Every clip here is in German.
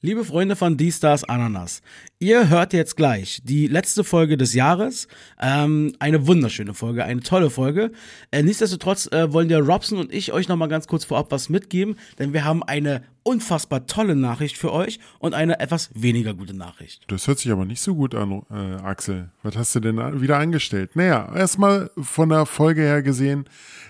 Liebe Freunde von D-Stars Ananas, ihr hört jetzt gleich die letzte Folge des Jahres. Ähm, eine wunderschöne Folge, eine tolle Folge. Äh, nichtsdestotrotz äh, wollen der Robson und ich euch nochmal ganz kurz vorab was mitgeben, denn wir haben eine unfassbar tolle Nachricht für euch und eine etwas weniger gute Nachricht. Das hört sich aber nicht so gut an, äh, Axel. Was hast du denn wieder angestellt? Naja, erstmal von der Folge her gesehen,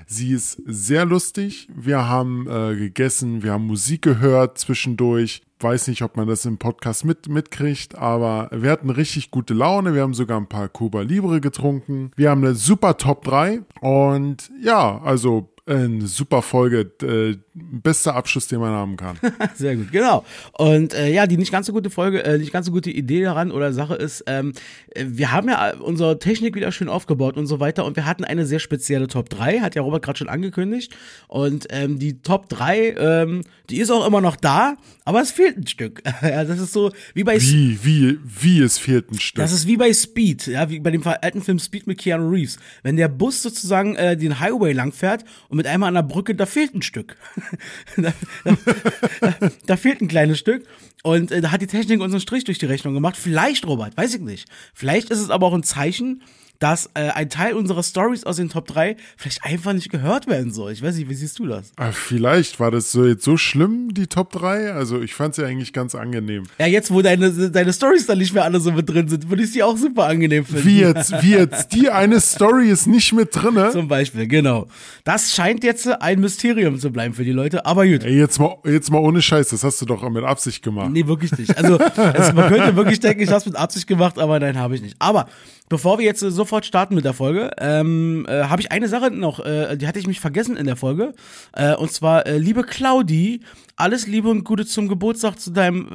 sie ist sehr lustig. Wir haben äh, gegessen, wir haben Musik gehört zwischendurch weiß nicht, ob man das im Podcast mit, mitkriegt, aber wir hatten richtig gute Laune. Wir haben sogar ein paar Cuba Libre getrunken. Wir haben eine super Top 3 und ja, also eine super Folge. Äh, bester Abschluss, den man haben kann. Sehr gut, genau. Und äh, ja, die nicht ganz so gute Folge, äh, nicht ganz so gute Idee daran oder Sache ist, ähm, wir haben ja unsere Technik wieder schön aufgebaut und so weiter und wir hatten eine sehr spezielle Top 3, hat ja Robert gerade schon angekündigt. Und ähm, die Top 3, ähm, die ist auch immer noch da, aber es fehlt ein Stück. ja, das ist so wie bei Wie, wie, wie es fehlt ein Stück. Das ist wie bei Speed, ja, wie bei dem alten Film Speed mit Keanu Reeves. Wenn der Bus sozusagen äh, den Highway langfährt und mit einmal an der Brücke, da fehlt ein Stück. da, da, da, fehlt ein kleines Stück. Und äh, da hat die Technik uns einen Strich durch die Rechnung gemacht. Vielleicht, Robert, weiß ich nicht. Vielleicht ist es aber auch ein Zeichen, dass äh, ein Teil unserer Stories aus den Top 3 vielleicht einfach nicht gehört werden soll. Ich weiß nicht, wie siehst du das? Ah, vielleicht war das so jetzt so schlimm, die Top 3. Also ich fand es ja eigentlich ganz angenehm. Ja, jetzt, wo deine, deine Stories dann nicht mehr alle so mit drin sind, würde ich sie auch super angenehm finden. Wie jetzt, wie jetzt, die eine Story ist nicht mit drin. Zum Beispiel, genau. Das scheint jetzt ein Mysterium zu bleiben für die Leute, aber gut. Ey, jetzt mal, jetzt mal ohne Scheiß, das hast du doch mit Absicht gemacht. Nee, wirklich nicht. Also, also man könnte wirklich denken, ich habe es mit Absicht gemacht, aber nein, habe ich nicht. Aber Bevor wir jetzt äh, sofort starten mit der Folge, ähm, äh, habe ich eine Sache noch, äh, die hatte ich mich vergessen in der Folge. Äh, und zwar, äh, liebe Claudi, alles Liebe und Gute zum Geburtstag zu deinem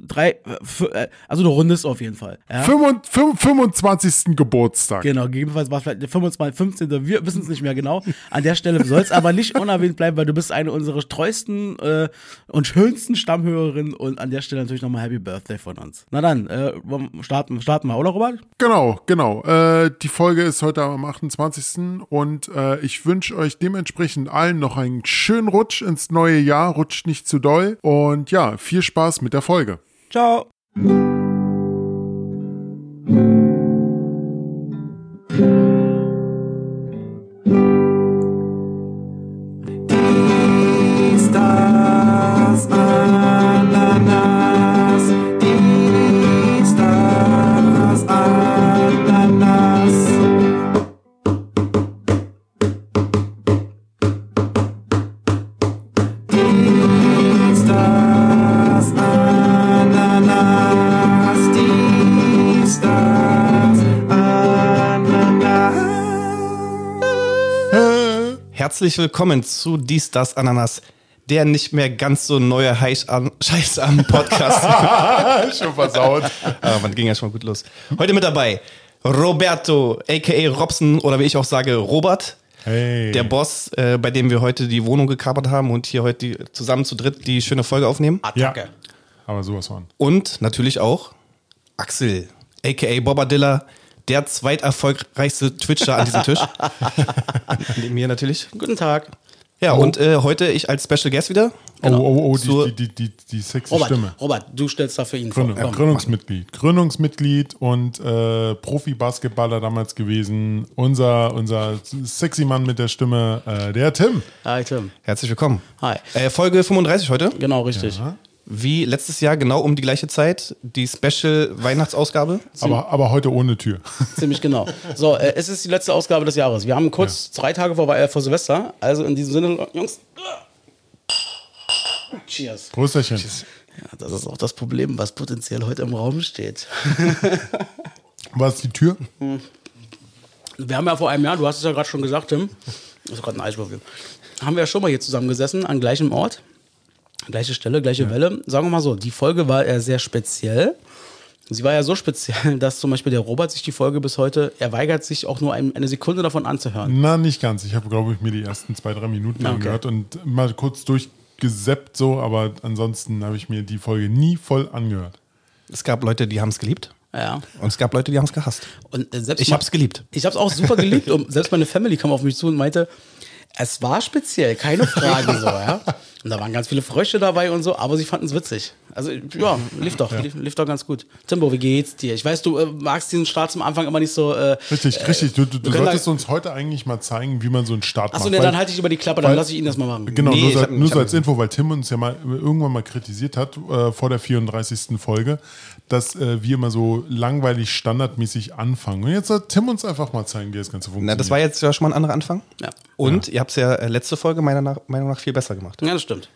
drei, äh, also du rundest auf jeden Fall. Ja? 25. Geburtstag. Genau, gegebenenfalls war es vielleicht der 25, 15. Wir wissen es nicht mehr genau. An der Stelle soll es aber nicht unerwähnt bleiben, weil du bist eine unserer treuesten äh, und schönsten Stammhörerinnen und an der Stelle natürlich nochmal Happy Birthday von uns. Na dann, äh, starten, starten wir, oder Robert? Genau, genau. Äh, die Folge ist heute am 28. und äh, ich wünsche euch dementsprechend allen noch einen schönen Rutsch ins neue Jahr rutscht nicht zu doll. Und ja, viel Spaß mit der Folge. Ciao. Herzlich willkommen zu Dies, Das, Ananas, der nicht mehr ganz so neue Scheiß am Podcast. schon versaut. Aber man ging ja schon mal gut los. Heute mit dabei Roberto, a.k.a. Robson oder wie ich auch sage, Robert. Hey. Der Boss, äh, bei dem wir heute die Wohnung gekapert haben und hier heute die, zusammen zu dritt die schöne Folge aufnehmen. Attacke. Ja, aber sowas von. Und natürlich auch Axel, a.k.a. Bobadilla, der zweiterfolgreichste Twitcher an diesem Tisch. Neben mir natürlich. Guten Tag. Ja, oh. und äh, heute ich als Special Guest wieder. Genau. Oh, oh, oh, die, die, die, die, sexy Robert, Stimme. Robert, du stellst da für ihn Gründung, vor. Gründungsmitglied. Gründungsmitglied und äh, Profi-Basketballer damals gewesen. Unser, unser sexy Mann mit der Stimme, äh, der Tim. Hi, Tim. Herzlich willkommen. Hi. Äh, Folge 35 heute. Genau, richtig. Ja wie letztes Jahr, genau um die gleiche Zeit, die Special-Weihnachtsausgabe. Aber, aber heute ohne Tür. Ziemlich genau. So, äh, es ist die letzte Ausgabe des Jahres. Wir haben kurz ja. drei Tage vor, äh, vor Silvester. Also in diesem Sinne, Jungs. Cheers. Prosterchen. Ja, das ist auch das Problem, was potenziell heute im Raum steht. Was ist die Tür? Hm. Wir haben ja vor einem Jahr, du hast es ja gerade schon gesagt, Tim, das ist gerade ein Eiswürfel, haben wir ja schon mal hier zusammengesessen, an gleichem Ort. Gleiche Stelle, gleiche ja. Welle. Sagen wir mal so, die Folge war eher sehr speziell. Sie war ja so speziell, dass zum Beispiel der Robert sich die Folge bis heute, er weigert sich auch nur ein, eine Sekunde davon anzuhören. Na, nicht ganz. Ich habe, glaube ich, mir die ersten zwei, drei Minuten okay. angehört und mal kurz durchgeseppt so, aber ansonsten habe ich mir die Folge nie voll angehört. Es gab Leute, die haben es geliebt. Ja. Und es gab Leute, die haben es gehasst. Und äh, selbst ich habe es geliebt. Ich habe es auch super geliebt. und selbst meine Family kam auf mich zu und meinte, es war speziell, keine Frage so, ja. Und da waren ganz viele Frösche dabei und so, aber sie fanden es witzig. Also, ja, lief doch, lief, lief doch ganz gut. Timbo, wie geht's dir? Ich weiß, du äh, magst diesen Start zum Anfang immer nicht so. Äh, richtig, richtig. Du, du, du solltest uns heute eigentlich mal zeigen, wie man so einen Start Achso, macht. ne, dann halte ich über die Klappe, dann lasse ich ihn das mal machen. Genau, Nee, nur, so, hab- nur so als Info, weil Tim uns ja mal irgendwann mal kritisiert hat, äh, vor der 34. Folge, dass äh, wir immer so langweilig standardmäßig anfangen. Und jetzt soll Tim uns einfach mal zeigen, wie das Ganze funktioniert. Na, das war jetzt ja schon mal ein anderer Anfang. Ja. Und ihr habt es ja äh, letzte Folge meiner nach, Meinung nach viel besser gemacht. Ja, das stimmt.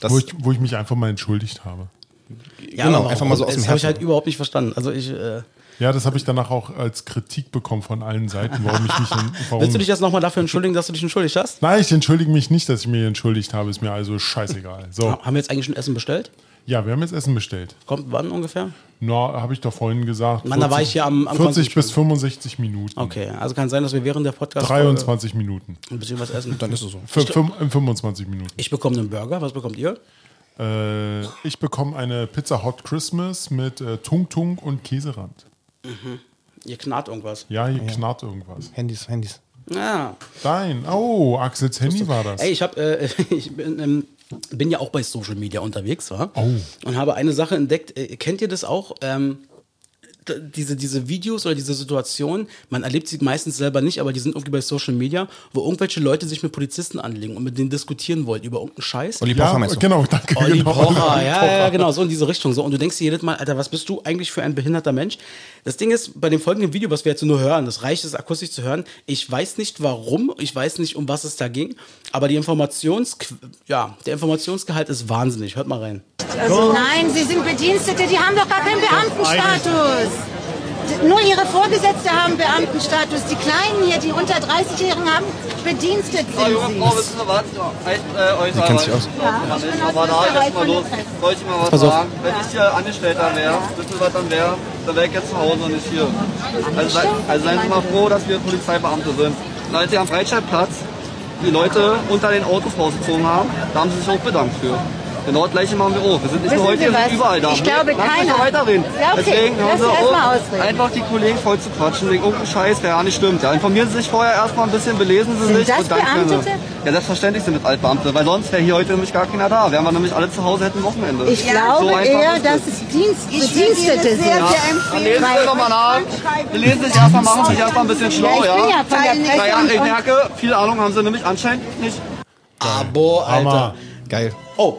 Das, wo, ich, wo ich mich einfach mal entschuldigt habe. Ja, Genau, aber einfach mal so aus das dem habe ich Herzen. halt überhaupt nicht verstanden. Also ich. Äh, Ja, das habe ich danach auch als Kritik bekommen von allen Seiten, warum ich mich. Warum willst du dich jetzt nochmal dafür entschuldigen, dass du dich entschuldigt hast? Nein, ich entschuldige mich nicht, dass ich mich entschuldigt habe. Ist mir also scheißegal. So, Haben wir jetzt eigentlich schon Essen bestellt? Ja, wir haben jetzt Essen bestellt. Kommt wann ungefähr? Na, habe ich doch vorhin gesagt. Mann, da war ich hier am- am 40 bis Konsum 65 Minuten. Okay, also kann sein, dass wir während der podcast 23 Minuten. ein bisschen was essen. dann ist es so. Für, in 25 Minuten. Ich bekomme einen Burger. Was bekommt ihr? Äh, ich bekomme eine Pizza Hot Christmas mit äh, Tung Tung und Käserand. Ihr knarrt irgendwas. Ja, hier knarrt irgendwas. Handys, Handys. Ja. Dein. Oh, Axels Handy war das. Ey, ich habe, äh, ich bin, ähm, bin ja auch bei Social Media unterwegs, war. Oh. Und habe eine Sache entdeckt. Äh, kennt ihr das auch? Ähm, diese, diese Videos oder diese Situation, man erlebt sie meistens selber nicht, aber die sind irgendwie bei Social Media, wo irgendwelche Leute sich mit Polizisten anlegen und mit denen diskutieren wollen über irgendeinen Scheiß. Olli ja, Pocher meinst du? genau, danke. Olli genau. Pocher, ja, ja, ja, genau, so in diese Richtung. So. Und du denkst dir jedes Mal, Alter, was bist du eigentlich für ein behinderter Mensch? Das Ding ist, bei dem folgenden Video, was wir jetzt nur hören, das reicht es akustisch zu hören, ich weiß nicht warum, ich weiß nicht, um was es da ging, aber die Informations, ja, der Informationsgehalt ist wahnsinnig. Hört mal rein. Nein, Sie sind Bedienstete, die haben doch gar keinen Beamtenstatus. Nur ihre Vorgesetzte haben Beamtenstatus. Die Kleinen hier, die unter 30-Jährigen haben, bedienstet sind sie. wissen Sie was? Äh, kennt sich aus. Ja, ich bin aus Aber da Österreich von los. der Presse. Soll ich mal was sagen? Wenn ich hier Angestellter wäre, wissen Sie was dann wäre? Dann wäre ich jetzt zu Hause und nicht hier. Also, sei, also seien Sie mal froh, dass wir Polizeibeamte sind. Und als Sie am Freizeitplatz die Leute unter den Autos rausgezogen haben, da haben Sie sich auch bedankt für. Genau das gleiche machen wir auch. Wir sind nicht Wissen nur heute, wir sind überall da. Ich glaube, Lass mich keiner- doch weiterreden. Ja, okay. Deswegen hören Lass Sie auf, ausreden. einfach die Kollegen voll zu quatschen wegen irgendeinem Scheiß, der ja nicht stimmt. Ja, informieren Sie sich vorher erstmal ein bisschen, belesen Sie Sind sich das und dann können Beamtete? Sie. Ja, selbstverständlich sind das Altbeamte, weil sonst wäre hier heute nämlich gar keiner da. Wären wir nämlich alle zu Hause, hätten Wochenende. Ich glaube So eher, ist dass es. Dienst, Bedienstete sind. Dann lesen Sie doch mal nach. Sie lesen sich erstmal, machen sich erstmal ein bisschen Ja, schlau, ich bin ja ja. von der. Naja, ich merke, viel Ahnung haben Sie nämlich anscheinend nicht. Abo, Alter. Hammer. Geil. Oh.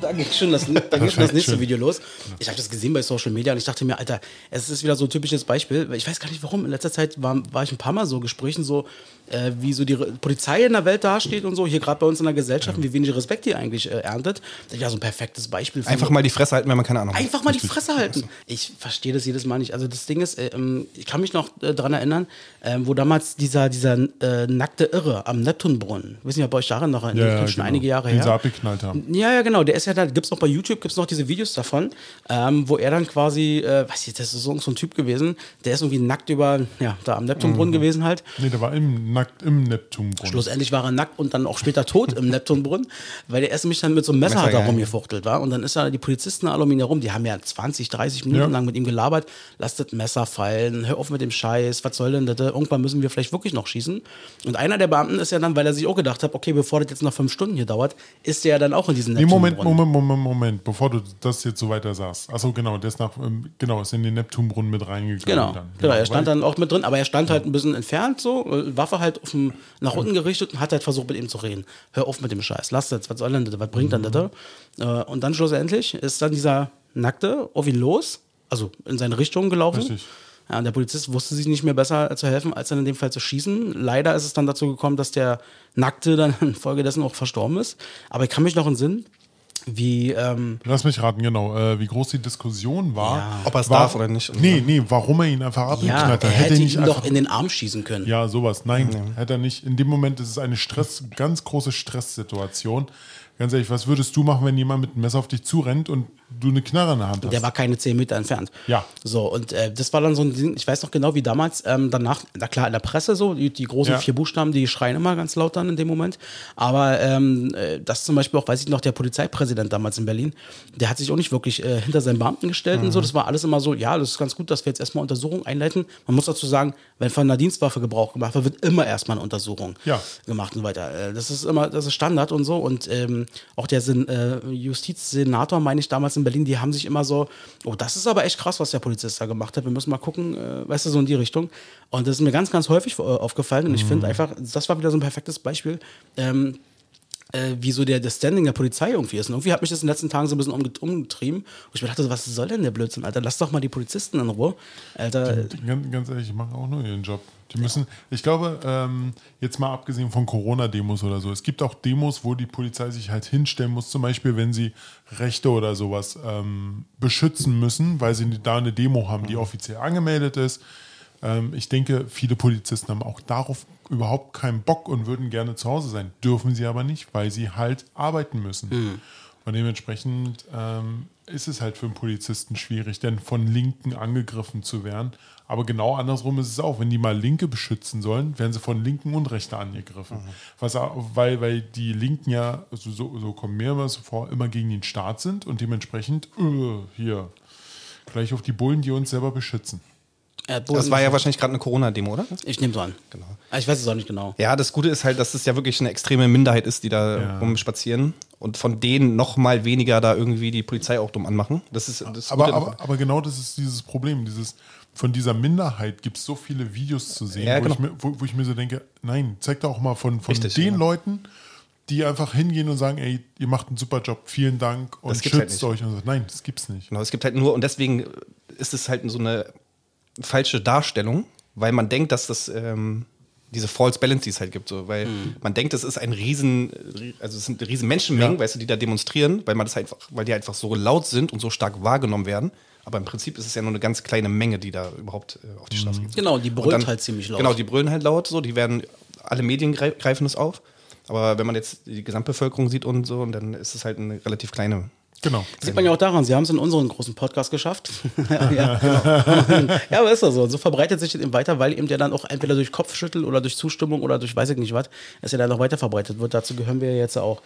Da ging schon das, da ging schon das nächste schön. Video los. Ich habe das gesehen bei Social Media und ich dachte mir, Alter, es ist wieder so ein typisches Beispiel. Ich weiß gar nicht warum. In letzter Zeit war, war ich ein paar Mal so Gesprächen, so äh, wie so die Re- Polizei in der Welt dasteht und so. Hier gerade bei uns in der Gesellschaft, wie wenig Respekt die eigentlich äh, erntet. Das ist ja so ein perfektes Beispiel. Einfach mal die Fresse halten, wenn man keine Ahnung hat. Einfach mal die Fresse halten. Ich verstehe das jedes Mal nicht. Also das Ding ist, äh, ähm, ich kann mich noch äh, daran erinnern, ähm, wo damals dieser, dieser äh, nackte Irre am Neptunbrunnen, wissen ja bei euch daran noch, Ja, ja, schon genau. einige Jahre Den sie her. abgeknallt haben. Ja, ja, genau. Der ist ja da, gibt's noch bei YouTube, gibt's noch diese Videos davon, ähm, wo er dann quasi, äh, weiß ich, das ist so, so ein Typ gewesen, der ist irgendwie nackt über, ja, da am Neptunbrunnen Mhm. gewesen halt. Nee, der war im, nackt im Neptunbrunnen. Schlussendlich war er nackt und dann auch später tot im Neptunbrunnen, weil der erst nämlich dann mit so einem Messer, Messer, hat da ja. rumgefuchtelt war. Und dann ist da die Polizisten alle um ihn herum, die haben ja 20, 30 Minuten Ja. lang mit ihm gelabert, lasst das Messer fallen, hör auf mit dem Scheiß, was soll denn das? Irgendwann müssen wir vielleicht wirklich noch schießen. Und einer der Beamten ist ja dann, weil er sich auch gedacht hat, okay, bevor das jetzt noch fünf Stunden hier dauert, ist der ja dann auch in diesen Nee, Moment, Neptunbrunnen. Moment, Moment, Moment, bevor du das jetzt so weiter sagst. Achso, genau, der ist nach, ähm, genau, ist in den Neptunbrunnen mit reingegangen. Genau, dann. genau, er stand dann auch mit drin, aber er stand halt ein bisschen entfernt so, äh, Waffe halt dem, nach unten gerichtet und hat halt versucht mit ihm zu reden. Hör auf mit dem Scheiß, lass das, was soll denn das, was bringt Mhm. denn das? Äh, und dann schlussendlich ist dann dieser Nackte auf ihn los, also in seine Richtung gelaufen. Richtig. Ja, und der Polizist wusste sich nicht mehr besser zu helfen, als dann in dem Fall zu schießen. Leider ist es dann dazu gekommen, dass der Nackte dann infolgedessen auch verstorben ist. Aber ich kann mich noch entsinnen, wie, ähm, Lass mich raten, genau, äh, wie groß die Diskussion war. Ja. Ob er es darf oder nicht. Nee, nee, warum er ihn einfach ja, abgeknallt hat. er hätte er ihn nicht doch in den Arm schießen können. Ja, sowas. Nein, hätte er nicht. In dem Moment ist es eine Stress, ganz große Stresssituation. Ganz ehrlich, was würdest du machen, wenn jemand mit einem Messer auf dich zurennt und du eine Knarre in der Hand hast? Der war keine 10 Meter entfernt. Ja. So, und äh, das war dann so ein Ding, ich weiß noch genau, wie damals, ähm, danach, na klar, in der Presse so, die, die großen Ja. vier Buchstaben, die schreien immer ganz laut dann in dem Moment. Aber ähm, äh, das zum Beispiel auch, weiß ich noch, der Polizeipräsident damals in Berlin, der hat sich auch nicht wirklich äh, hinter seinen Beamten gestellt und so. Das war alles immer so, ja, das ist ganz gut, dass wir jetzt erstmal Untersuchungen einleiten. Man muss dazu sagen, wenn von einer Dienstwaffe Gebrauch gemacht wird, wird immer erstmal eine Untersuchung Ja. gemacht und so weiter. Äh, Das ist immer, das ist Standard und so. Und ähm, auch der Sen äh, Justizsenator, meine ich damals in Berlin, die haben sich immer so, oh, das ist aber echt krass, was der Polizist da gemacht hat. Wir müssen mal gucken, äh, weißt du, so in die Richtung. Und das ist mir ganz, ganz häufig äh, aufgefallen. Und ich finde einfach, das war wieder so ein perfektes Beispiel. Ähm, äh, wie so der, der Standing der Polizei irgendwie ist. Und irgendwie hat mich das in den letzten Tagen so ein bisschen umget umgetrieben. Und ich mir dachte, was soll denn der Blödsinn, Alter? Lass doch mal die Polizisten in Ruhe. Alter. Ganz, ganz ehrlich, die machen auch nur ihren Job. Die müssen, ich glaube, ähm, jetzt mal abgesehen von Corona-Demos oder so, es gibt auch Demos, wo die Polizei sich halt hinstellen muss, zum Beispiel, wenn sie Rechte oder sowas ähm, beschützen müssen, weil sie da eine Demo haben, die offiziell angemeldet ist. Ähm, ich denke, viele Polizisten haben auch darauf überhaupt keinen Bock und würden gerne zu Hause sein. Dürfen sie aber nicht, weil sie halt arbeiten müssen. Mhm. Und dementsprechend ähm, ist es halt für einen Polizisten schwierig, denn von Linken angegriffen zu werden. Aber genau andersrum ist es auch. Wenn die mal Linke beschützen sollen, werden sie von Linken und Rechte angegriffen. Mhm. Was, weil, weil die Linken ja, so, so, so kommen mir immer so vor, immer gegen den Staat sind und dementsprechend uh, hier gleich auf die Bullen, die uns selber beschützen. Das war ja wahrscheinlich gerade eine Corona-Demo, oder? Ich nehme so an. Genau. Ah, ich weiß es auch nicht genau. Ja, das Gute ist halt, dass es ja wirklich eine extreme Minderheit ist, die da ja. rumspazieren und von denen noch mal weniger da irgendwie die Polizei auch dumm anmachen. Das ist das aber, aber, aber, genau das ist dieses Problem. Dieses, von dieser Minderheit gibt es so viele Videos zu sehen, ja, genau. wo, ich mir, wo, wo, ich mir, so denke, nein, zeig doch auch mal von, von Richtig, den ja. Leuten, die einfach hingehen und sagen, ey, ihr macht einen super Job, vielen Dank und halt schützt halt euch. Und so. Nein, das gibt's nicht. Genau, es gibt halt nur, und deswegen ist es halt so eine falsche Darstellung, weil man denkt, dass das ähm, diese False Balance, die es halt gibt, so, weil mhm. man denkt, es ist ein riesen, also es sind riesen Menschenmengen, ja. weißt du, die da demonstrieren, weil man das einfach, weil die einfach so laut sind und so stark wahrgenommen werden. Aber im Prinzip ist es ja nur eine ganz kleine Menge, die da überhaupt äh, auf die Straße mhm. geht. Genau, die brüllen dann, halt ziemlich laut. Genau, die brüllen halt laut, so, die werden, alle Medien greifen das auf. Aber wenn man jetzt die Gesamtbevölkerung sieht und so, dann ist es halt eine relativ kleine Genau. Das sieht man ja auch daran, sie haben es in unseren großen Podcast geschafft. ja, genau. ja, aber ist das so. Und so verbreitet sich das eben weiter, weil eben ja dann auch entweder durch Kopfschüttel oder durch Zustimmung oder durch weiß ich nicht was, es ja dann noch weiter verbreitet wird. Dazu gehören wir jetzt auch.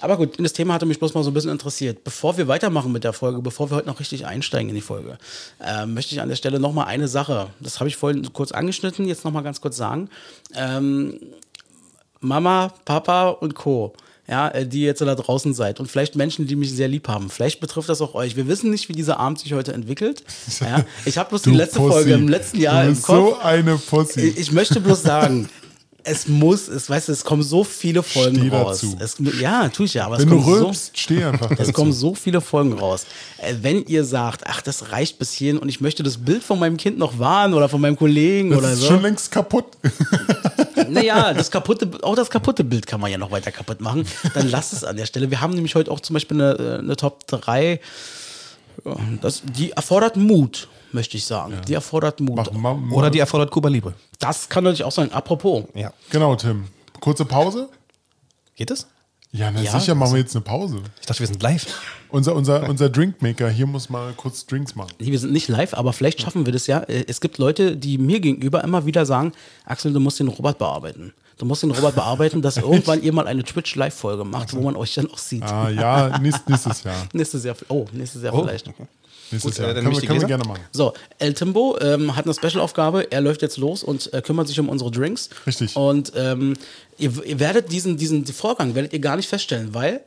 Aber gut, das Thema hatte mich bloß mal so ein bisschen interessiert. Bevor wir weitermachen mit der Folge, bevor wir heute noch richtig einsteigen in die Folge, äh, möchte ich an der Stelle nochmal eine Sache, das habe ich vorhin kurz angeschnitten, jetzt nochmal ganz kurz sagen. Ähm, Mama, Papa und Co ja, äh, die jetzt da draußen seid und vielleicht Menschen, die mich sehr lieb haben. Vielleicht betrifft das auch euch. Wir wissen nicht, wie dieser Abend sich heute entwickelt. Ja, ich habe bloß du die letzte Pussy. Folge im letzten Jahr im Kopf. So eine Pussy. Ich möchte bloß sagen, es muss, es weißt du, es kommen so viele Folgen steh raus. Es, ja, tue ich ja, aber Wenn es kommen du rülpst, so, steh einfach dazu. Es kommen so viele Folgen raus. Äh, wenn ihr sagt, ach, das reicht bis hierhin und ich möchte das Bild von meinem Kind noch wahren oder von meinem Kollegen das oder so. Ist schon längst kaputt. Naja, das kaputte, auch das kaputte Bild kann man ja noch weiter kaputt machen. Dann lasst es an der Stelle. Wir haben nämlich heute auch zum Beispiel eine, äh, eine Top 3. Das, die erfordert Mut, möchte ich sagen. Ja. Die erfordert Mut. Mach, mach, mach. Oder die erfordert Kuba Libre. Das kann natürlich auch sein. Apropos. Ja. Genau, Tim. Kurze Pause. Geht es? Ja, na ja, sicher machen wir jetzt eine Pause. Ich dachte, wir sind live. Unser, unser, unser Drinkmaker hier muss mal kurz Drinks machen. Nee, wir sind nicht live, aber vielleicht schaffen wir das ja. Äh, es gibt Leute, die mir gegenüber immer wieder sagen, Axel, du musst den Robert bearbeiten. Du musst den Robert bearbeiten, dass irgendwann ihr mal eine Twitch-Live-Folge macht, wo man euch dann auch sieht. Ah ja, nächst, nächstes Jahr. nächstes Jahr. Oh, nächstes Jahr oh. vielleicht. Okay. Nächstes Gut, Jahr. Äh, können, wir, können wir, gerne machen. So, El Timbo ähm, hat eine Special-Aufgabe. Er läuft jetzt los und äh, kümmert sich um unsere Drinks. Richtig. Und ähm, ihr, ihr, werdet diesen, diesen Vorgang werdet ihr gar nicht feststellen, weil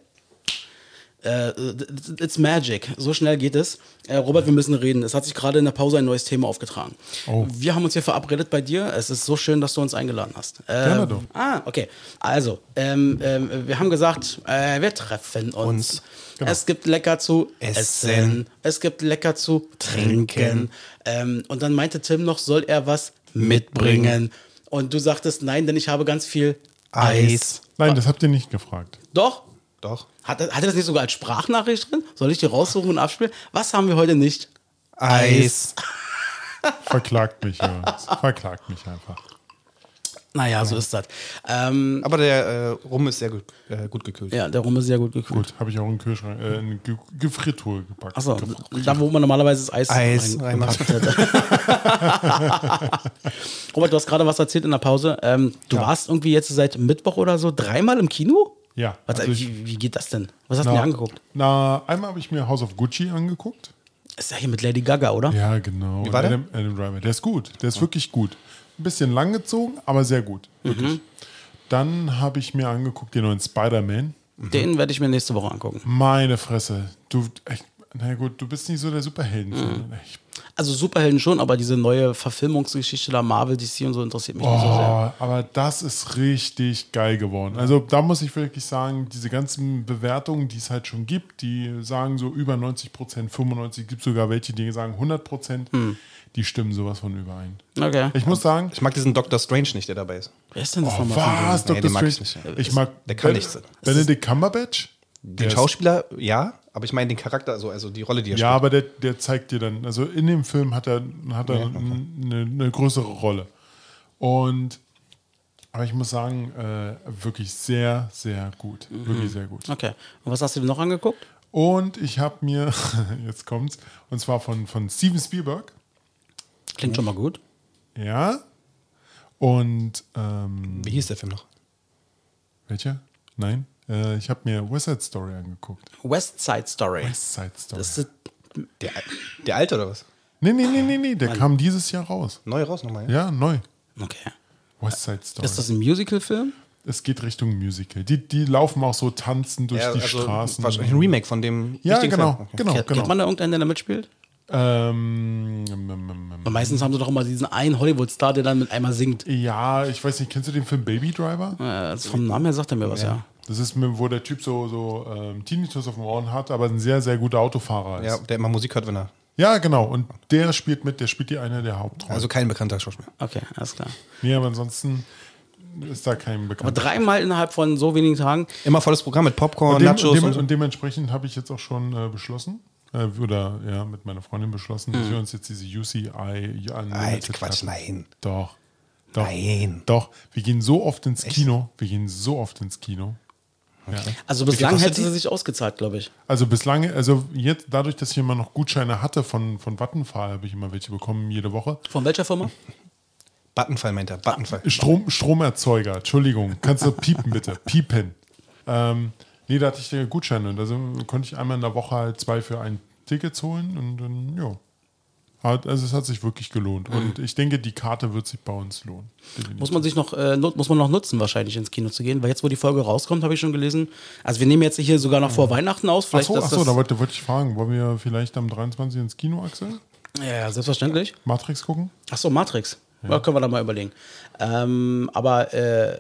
Uh, it's magic. So schnell geht es. Uh, Robert, wir müssen reden. Es hat sich gerade in der Pause ein neues Thema aufgetragen. Oh. Wir haben uns hier verabredet bei dir. Es ist so schön, dass du uns eingeladen hast. Ähm, Gerne doch. Ah, okay. Also, ähm, ähm, wir haben gesagt, äh, wir treffen uns. uns. Genau. Es gibt lecker zu essen. essen. Es gibt lecker zu trinken. trinken. Ähm, und dann meinte Tim noch, soll er was mitbringen? Und du sagtest, nein, denn ich habe ganz viel Eis. Eis. Nein, das habt ihr nicht gefragt. Doch? Doch. Hat, hat er das nicht sogar als Sprachnachricht drin? Soll ich die raussuchen und abspielen? Was haben wir heute nicht? Eis. Verklagt mich, ja. Verklagt mich einfach. Naja, ja. so ist das. Ähm, Aber der äh, Rum ist sehr gut, äh, gut gekühlt. Ja, der Rum ist sehr gut gekühlt. Gut, habe ich auch in den Kühlschrank, äh, in Ge Gefriertruhe gepackt. Achso, da wo man normalerweise das Eis, Eis reinmacht. Robert, du hast gerade was erzählt in der Pause. Ähm, du ja. warst irgendwie jetzt seit Mittwoch oder so dreimal im Kino? Ja. Was, also wie, wie, geht das denn? Was hast na, du dir angeguckt? Na, einmal habe ich mir House of Gucci angeguckt. Ist ja hier mit Lady Gaga, oder? Ja, genau. Wie war Adam, der? Adam Driver. Der ist gut. Der ist ja. wirklich gut. Ein bisschen langgezogen, aber sehr gut. Wirklich. Mhm. Dann habe ich mir angeguckt den neuen Spider-Man Den werde ich mir nächste Woche angucken. Meine Fresse. Du, echt, na gut, du bist nicht so der Superhelden-Fan. Ich Also Superhelden schon, aber diese neue Verfilmungsgeschichte da Marvel, DC und so interessiert mich nicht so sehr. Oh, aber das ist richtig geil geworden. Also da muss ich wirklich sagen, diese ganzen Bewertungen, die es halt schon gibt, die sagen so über 90 Prozent, 95, gibt sogar welche, die sagen 100 Prozent, Hm. die stimmen sowas von überein. Okay. Ich muss sagen, Ich mag diesen Doctor Strange nicht, der dabei ist. Wer ist denn das oh, nochmal? von was, Nee, Dr. den mag ich Strange? nicht. Ich mag Der kann Ben- nichts. Benedict Cumberbatch? Den Schauspieler, ja, aber ich meine den Charakter, also, also die Rolle, die er Ja, aber der, der zeigt dir dann, also in dem Film hat er, hat er Ja, okay. eine, eine größere Rolle. Und, aber ich muss sagen, äh, wirklich sehr, sehr gut. Mhm. Wirklich sehr gut. Okay. Und was hast du dir noch angeguckt? Und ich habe mir, jetzt kommt's, und zwar von, von Steven Spielberg. Klingt schon mal gut. Ja. Und, ähm, Wie hieß der Film noch? welcher? Nein. Äh, ich habe mir West Side Story angeguckt. West Side Story. West Side Story. Das ist, Der, der alte oder was? nee, nee, nee, nee, nee, der kam dieses Jahr raus. Neu raus nochmal, ja? Ja, neu. okay. West Side Story. Ist das ein Musical-Film? Es geht Richtung Musical. Die, die laufen auch so tanzen durch Ja, die also Straßen. Wahrscheinlich ein Remake von dem Ja, genau, Film. Okay. genau, Kennt, genau. kennt man da irgendeinen, der da mitspielt? Ähm, ähm, ähm, ähm, Weil meistens haben sie doch immer diesen einen Hollywood-Star, der dann mit einmal singt. ja, ich weiß nicht, kennst du den Film Baby Driver? Äh, vom Namen her sagt er mir was, ja. Das ist, wo der Typ so, so ähm, Tinnitus auf dem Ohren hat, aber ein sehr, sehr guter Autofahrer Ja, ist. der immer Musik hört, wenn er. Ja, genau. Und der spielt mit, der spielt die eine der Hauptrollen. Also kein bekannter Schauspieler. Okay, alles klar. nee, aber ansonsten ist da kein Aber bekannter. dreimal innerhalb von so wenigen Tagen. Immer volles Programm mit Popcorn, Und, dem, Nachos dem, und so. und dementsprechend habe ich jetzt auch schon äh, beschlossen, äh, oder ja, mit meiner Freundin beschlossen, dass wir uns jetzt diese UCI Alter, Unlimited Quatsch, Karten- nein. Doch. Doch. Nein. Doch. Wir gehen so oft ins Kino. Wir gehen so oft ins Kino. Ja. Also bislang hätte sie sich ausgezahlt, glaube ich. Also bislang, also jetzt, dadurch, dass ich immer noch Gutscheine hatte von, von Vattenfall, habe ich immer welche bekommen, jede Woche. Von welcher Firma? Buttonfall meint er. Buttonfall. Strom, Stromerzeuger, Entschuldigung. Kannst du piepen bitte? Piepen. Ähm, nee, da hatte ich Gutscheine und also konnte ich einmal in der Woche halt zwei für ein Ticket holen und dann, ja. Also es hat sich wirklich gelohnt. Und ich denke, die Karte wird sich bei uns lohnen. Definitiv. Muss man sich noch, äh, muss man noch nutzen, wahrscheinlich ins Kino zu gehen, weil jetzt, wo die Folge rauskommt, habe ich schon gelesen. Also wir nehmen jetzt hier sogar noch vor Weihnachten aus. Ach Vielleicht so, dass ach so das, da wollte, wollte ich fragen, wollen wir vielleicht am 23 ins Kino, Axel? ja, selbstverständlich. Matrix gucken? Ach so, Matrix. Ja. können wir da mal überlegen. Ähm, aber äh,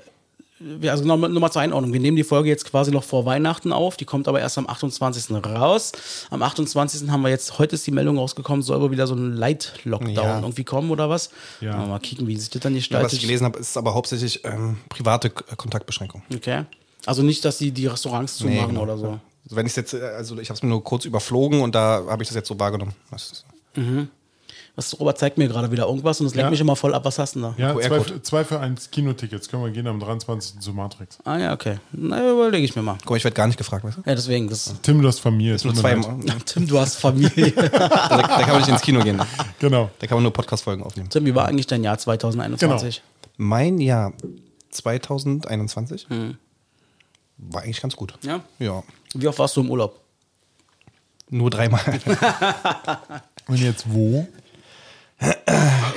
also genau, nur mal zur Einordnung. Wir nehmen die Folge jetzt quasi noch vor Weihnachten auf. Die kommt aber erst am 28. raus. Am 28. haben wir jetzt, heute ist die Meldung rausgekommen, soll wohl wieder so ein Light-Lockdown Ja. irgendwie kommen oder was? Ja. Mal, mal kicken, wie sich das dann Ja, was gestaltet. ich gelesen habe, ist aber hauptsächlich ähm, private K- Kontaktbeschränkung. okay. Also nicht, dass die die Restaurants Nee, zumachen genau. oder so. Wenn ich jetzt, äh, also ich habe es mir nur kurz überflogen und da habe ich das jetzt so wahrgenommen. Ist, Was, Robert zeigt mir gerade wieder irgendwas und es lenkt Ja. mich immer voll ab. Was hast du denn da? Ja, zwei, zwei für eins Kinotickets. Können wir gehen am 23. zu Matrix. Ah ja, okay. Na, überlege ich mir mal. guck mal, ich werde gar nicht gefragt, weißt du? Ja, deswegen. Das, Tim, du hast Familie. Nur zwei. Da, Tim, du hast Familie. da kann man nicht ins Kino gehen. Genau. Da kann man nur Podcast-Folgen aufnehmen. Tim, wie war eigentlich dein Jahr 2021? Mein Jahr 2021 war eigentlich ganz gut. Ja. Ja. Wie oft warst du im Urlaub? Nur dreimal. Und jetzt wo?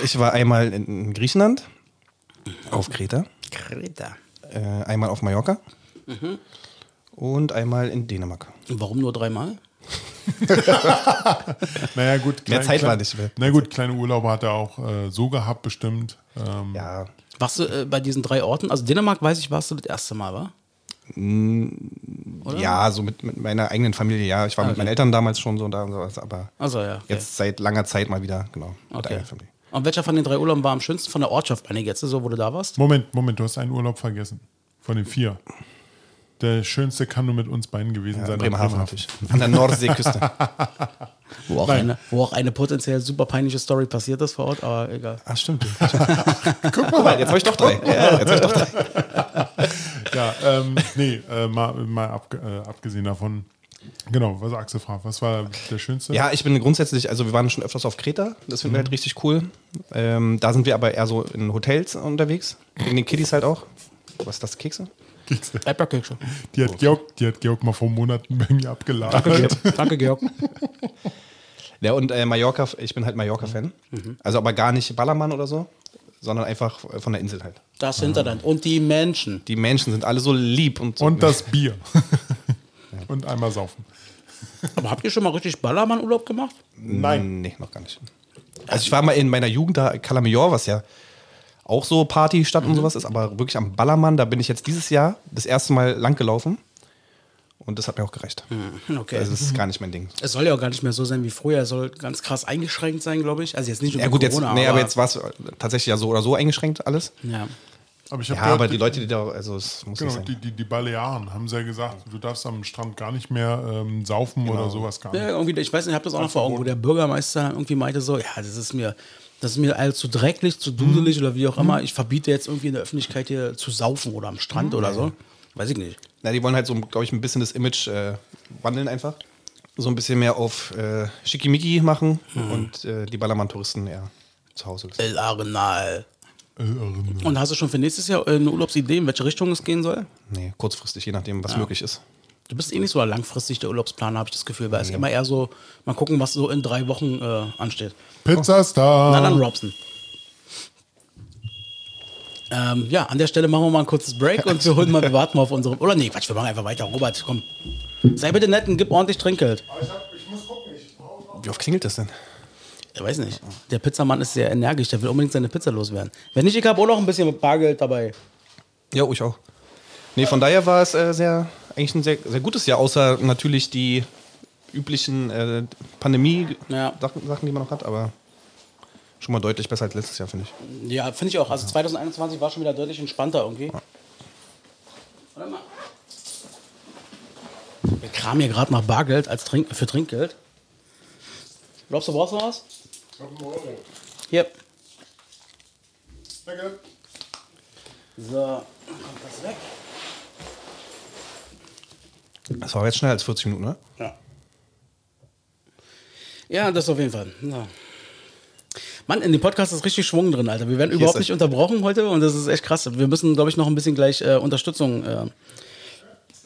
Ich war einmal in Griechenland, auf Kreta, Kreta. äh, einmal auf Mallorca und einmal in Dänemark. Und warum nur dreimal? Naja, gut. Mehr Zeit war nicht mehr. Na gut, kleine Urlaube hat er auch äh, so gehabt, bestimmt. Ähm, Ja, Warst du äh, bei diesen drei Orten? Also Dänemark, weiß ich, warst du das erste Mal, war? Ja, so mit, mit meiner eigenen Familie, ja. Ich war mit meinen Eltern damals schon so und da und sowas, aber Also ja. Okay. jetzt seit langer Zeit mal wieder, genau, mit Okay. Familie. Und welcher von den drei Urlauben war am schönsten? Von der Ortschaft meine ich jetzt, so wo du da warst? Moment, Moment, du hast einen Urlaub vergessen. Von den vier. Der schönste kann nur mit uns beiden gewesen sein. Bremerhaven natürlich. An der Nordseeküste. Wo auch, eine, wo auch eine potenziell super peinliche Story passiert ist vor Ort, aber egal. Ach, stimmt. Guck mal, jetzt habe ich doch drei. Ja, jetzt habe ich doch drei. Ja, ähm, nee, äh, mal, mal ab, äh, abgesehen davon. Genau, was Axel fragt, was war der schönste? Ja, ich bin grundsätzlich, also wir waren schon öfters auf Kreta, das finden wir halt richtig cool. Ähm, da sind wir aber eher so in Hotels unterwegs, wegen den Kiddies halt auch. Was ist das, Kekse? Erdbeerkekse. Die hat, Georg, die hat Georg mal vor Monaten bei mir abgeladen. Danke, Georg. Danke, Georg. Ja, und äh, Mallorca, ich bin halt Mallorca-Fan. Also aber gar nicht Ballermann oder so, sondern einfach von der Insel halt. Das Hinterland. Und die Menschen. Die Menschen sind alle so lieb und so. Und das Bier. Und einmal saufen. Aber habt ihr schon mal richtig Ballermann-Urlaub gemacht? Nein. Nee, noch gar nicht. Also ich war mal in meiner Jugend da, Calamior, was ja auch so Partystadt und sowas ist, aber wirklich am Ballermann, da bin ich jetzt dieses Jahr das erste Mal lang gelaufen. Und das hat mir auch gereicht. Okay. Also das ist gar nicht mein Ding. es soll ja auch gar nicht mehr so sein wie früher. Es soll ganz krass eingeschränkt sein, glaube ich. Also jetzt nicht nur Ja gut, jetzt, Corona, nee, aber jetzt war es tatsächlich ja so oder so eingeschränkt alles. Ja. Aber ich habe Ja, aber die Leute, die da, also es muss nicht Genau, sein. die, die, die Balearen haben sie ja gesagt, du darfst am Strand gar nicht mehr ähm, saufen Genau. oder sowas gar nicht. Ja, irgendwie, ich weiß nicht, ich habe das auch noch vor Augen, wo der Bürgermeister irgendwie meinte so, ja, das ist mir, das ist mir alles zu dreckig, zu duselig oder wie auch immer. Ich verbiete jetzt irgendwie in der Öffentlichkeit hier zu saufen oder am Strand oder so. Weiß ich nicht. Na, die wollen halt so, glaube ich, ein bisschen das Image äh, wandeln einfach. So ein bisschen mehr auf äh, Schickimicki machen und äh, die Ballermann-Touristen eher zu Hause. lassen. El Arenal. Und hast du schon für nächstes Jahr äh, eine Urlaubsidee, in welche Richtung es gehen soll? Nee, kurzfristig, je nachdem, was möglich ist. Du bist eh nicht so langfristig der Urlaubsplaner, habe ich das Gefühl, weil es immer eher so, mal gucken, was so in drei Wochen äh, ansteht. Pizza ist Na da. dann Robson. Ähm, ja, an der Stelle machen wir mal ein kurzes Break und wir holen mal, wir warten mal auf unsere. Oder nee, Quatsch, wir machen einfach weiter. Robert, komm. Sei bitte nett und gib ordentlich Trinkgeld. Wie oft klingelt das denn? Ich weiß nicht. Der Pizzamann ist sehr energisch, der will unbedingt seine Pizza loswerden. Wenn nicht, ich habe auch noch ein bisschen Bargeld dabei. Ja, ich auch. Nee, von daher war es äh, sehr, eigentlich ein sehr, sehr gutes Jahr, außer natürlich die üblichen äh, Pandemie-Sachen, Ja. Sachen, die man noch hat, aber schon mal deutlich besser als letztes Jahr, finde ich. Ja, finde ich auch. Also 2021 war schon wieder deutlich entspannter irgendwie. Warte mal. Wir kramen hier gerade nach Bargeld als Trink für Trinkgeld. Glaubst du, brauchst du noch was? Hier. So, dann kommt das weg. Das war jetzt schneller als 40 Minuten, ne? Ja. Ja, das auf jeden Fall. Ja. Mann, in dem Podcast ist richtig Schwung drin, Alter. Wir werden überhaupt ist nicht unterbrochen heute und das ist echt krass. Wir müssen, glaube ich, noch ein bisschen gleich äh, Unterstützung. Äh,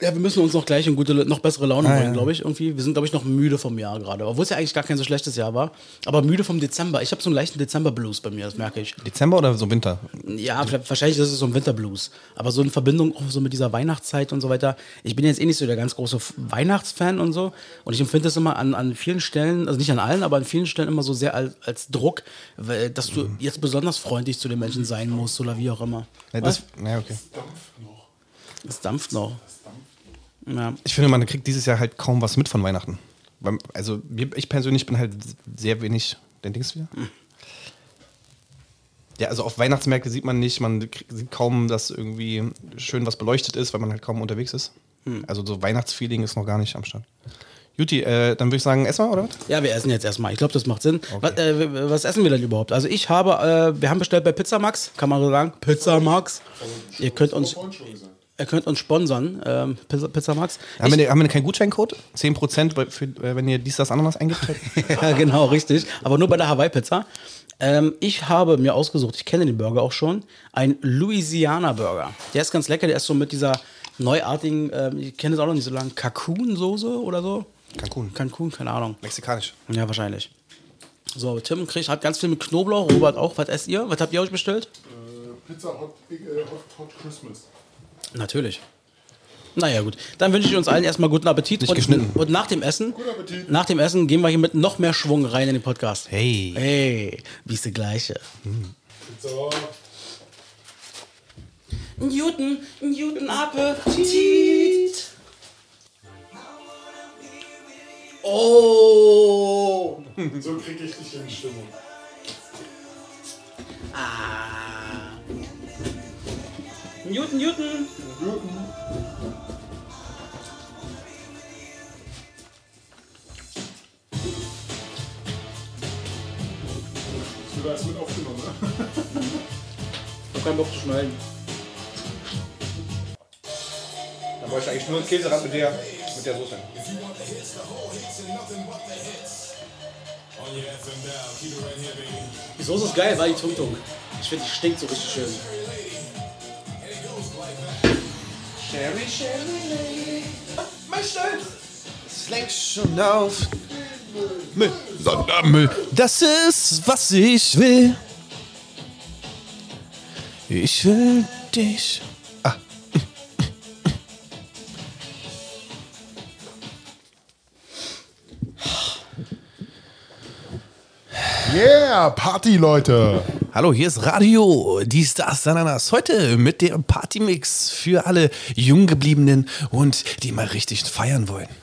ja, wir müssen uns noch gleich in gute, noch bessere Laune Ah, bringen, ja. glaube ich. Irgendwie. Wir sind, glaube ich, noch müde vom Jahr gerade. Obwohl es ja eigentlich gar kein so schlechtes Jahr war. Aber müde vom Dezember. Ich habe so einen leichten Dezember-Blues bei mir, das merke ich. Dezember oder so Winter? Ja, wahrscheinlich ist es so ein Winterblues. Aber so in Verbindung auch so mit dieser Weihnachtszeit und so weiter. Ich bin jetzt eh nicht so der ganz große Weihnachtsfan und so. Und ich empfinde es immer an, an vielen Stellen, also nicht an allen, aber an vielen Stellen immer so sehr als, als Druck, weil, dass du jetzt besonders freundlich zu den Menschen sein musst oder wie auch immer. Ja, das, ja, okay. Es dampft noch. Ja. Ich finde, man kriegt dieses Jahr halt kaum was mit von Weihnachten. Also ich persönlich bin halt sehr wenig. Den Dings wieder? Ja, also auf Weihnachtsmärkte sieht man nicht, man sieht kaum, dass irgendwie schön was beleuchtet ist, weil man halt kaum unterwegs ist. Also so Weihnachtsfeeling ist noch gar nicht am Start. Juti, äh, dann würde ich sagen, essen wir, oder was? Ja, wir essen jetzt erstmal. Ich glaube, das macht Sinn. Was, äh, was essen wir denn überhaupt? Also ich habe, äh, wir haben bestellt bei Pizza Max, kann man so sagen. Pizza Max. Ihr könnt uns, ihr könnt uns sponsern, ähm, Pizza, Pizza Max. Haben wir, haben wir keinen Gutscheincode? 10%, bei- für, äh, wenn ihr dies, das, Ananas eingibt? ja, genau, richtig. Aber nur bei der Hawaii-Pizza. Ähm, ich habe mir ausgesucht, ich kenne den Burger auch schon, ein Louisiana-Burger. Der ist ganz lecker, der ist so mit dieser neuartigen, ähm, ich kenne es auch noch nicht so lange, Cancun-Soße oder so. Cancun. Cancun, keine Ahnung. Mexikanisch. Ja, wahrscheinlich. So, Tim kriegt, hat ganz viel mit Knoblauch, Robert auch. Was esst ihr? Was habt ihr euch bestellt? Pizza Hot, äh, Hot, Hot Christmas. Natürlich. Naja, gut. Dann wünsche ich uns allen erstmal guten Appetit. Nicht und, geschnitten. und nach dem Essen, Appetit. nach dem Essen gehen wir hier mit noch mehr Schwung rein in den Podcast. Hey. Hey, wie ist die gleiche? Pizza. Newton, Newton Appetit. Oh. So kriege ich dich in Stimmung. Ah. Newton, Newton. Du hast mit aufgenommen, ne? Ich hab keinen Bock zu schneiden. Dann wollte ich eigentlich nur Käserand mit der, mit der Soße. Die Soße ist geil, war die Tung Tung. Ich finde, die stinkt so richtig schön. Sherry, Sherry, mein Stolz. Es lenkt schon auf. Müll, Sondermüll. Das ist, was ich will. Ich will dich. Yeah, Party, Leute. Hallo, hier ist Radio, die Stars Ananas. Heute mit dem Partymix für alle Junggebliebenen und die mal richtig feiern wollen.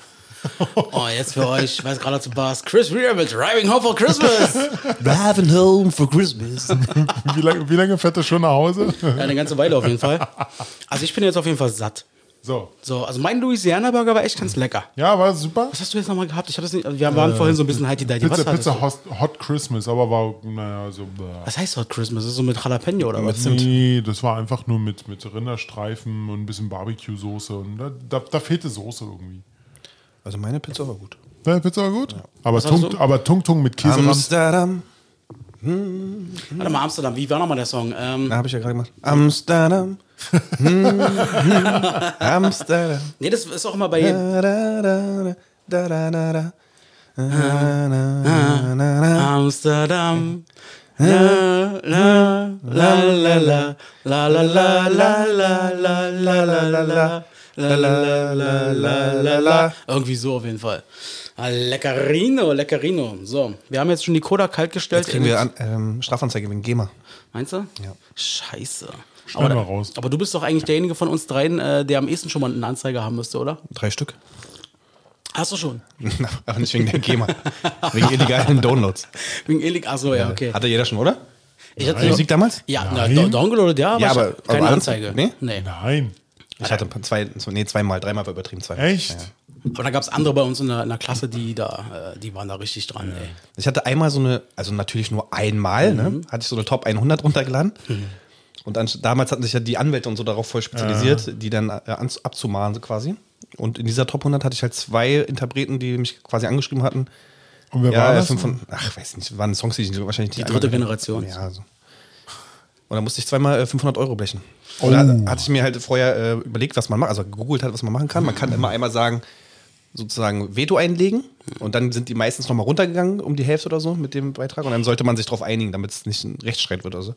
Oh, jetzt für euch, ich weiß gerade zu Bars, Chris Rea mit Driving Home for Christmas. Driving home for Christmas. Wie lange, wie lange fährt er schon nach Hause? Ja, eine ganze Weile auf jeden Fall. Also ich bin jetzt auf jeden Fall satt. So. So, also mein Louisiana Burger war echt ganz lecker. Ja, war super. Was hast du jetzt nochmal gehabt? Ich habe das nicht. also Wir waren vorhin so ein bisschen heidi deidi Pizza, Pizza? Hot, Hot Christmas, aber war, naja, so. bäh. Was heißt Hot Christmas? Das ist so mit Jalapeno oder was? Nee, das war einfach nur mit, mit Rinderstreifen und ein bisschen Barbecue-Soße. Und da, da, da fehlte Soße irgendwie. Also meine Pizza war gut. Deine Pizza war gut? Aber, hast Tung, aber Tung Tung mit Käse Amsterdam. Warte mal, Amsterdam. Wie war nochmal der Song? Ähm, Da habe ich ja gerade gemacht. Amsterdam. Hm, Amsterdam. nee, das ist auch immer bei. Amsterdam. La la la la la la la la la la la la la la la La, la, la, la, la, la. Irgendwie so auf jeden Fall. Leckerino, Leckerino. So, wir haben jetzt schon die Coda kalt gestellt. Jetzt kriegen wir an, ähm, Strafanzeige wegen GEMA. Meinst du? Ja. Scheiße. Schneiden aber, wir raus. aber du bist doch eigentlich derjenige von uns dreien, äh, der am ehesten schon mal eine Anzeige haben müsste, oder? Drei Stück. Hast du schon? Aber nicht wegen der GEMA. wegen illegalen Downloads. Wegen Elig. Achso, ja, okay. Hatte jeder schon, oder? Ich hatte Musik damals? Ja, na, Nein. Do- Dongle oder ja, Ja, aber, aber- keine aber Anzeige. Nee? nee. Nein. Ich hatte zwei, nee, zweimal, dreimal war übertrieben, zwei. Echt? Aber da gab es andere bei uns in der, in der Klasse, die da, äh, die waren da richtig dran, ey. Ich hatte einmal so eine, also natürlich nur einmal, ne, hatte ich so eine Top 100 runtergeladen. Und dann, damals hatten sich ja die Anwälte und so darauf voll spezialisiert, die dann äh, ans- abzumahnen so quasi. Und in dieser Top 100 hatte ich halt zwei Interpreten, die mich quasi angeschrieben hatten. Und wer ja, war das? fünf von, ach, weiß nicht, waren Songs, die ich wahrscheinlich Die nicht dritte. Generation. Ja, so. Und dann musste ich zweimal äh, 500 Euro blechen. Und da hatte ich mir halt vorher äh, überlegt, was man macht, also gegoogelt hat, was man machen kann. Man kann immer einmal sagen, sozusagen Veto einlegen und dann sind die meistens nochmal runtergegangen um die Hälfte oder so mit dem Beitrag und dann sollte man sich darauf einigen, damit es nicht ein Rechtsstreit wird oder so.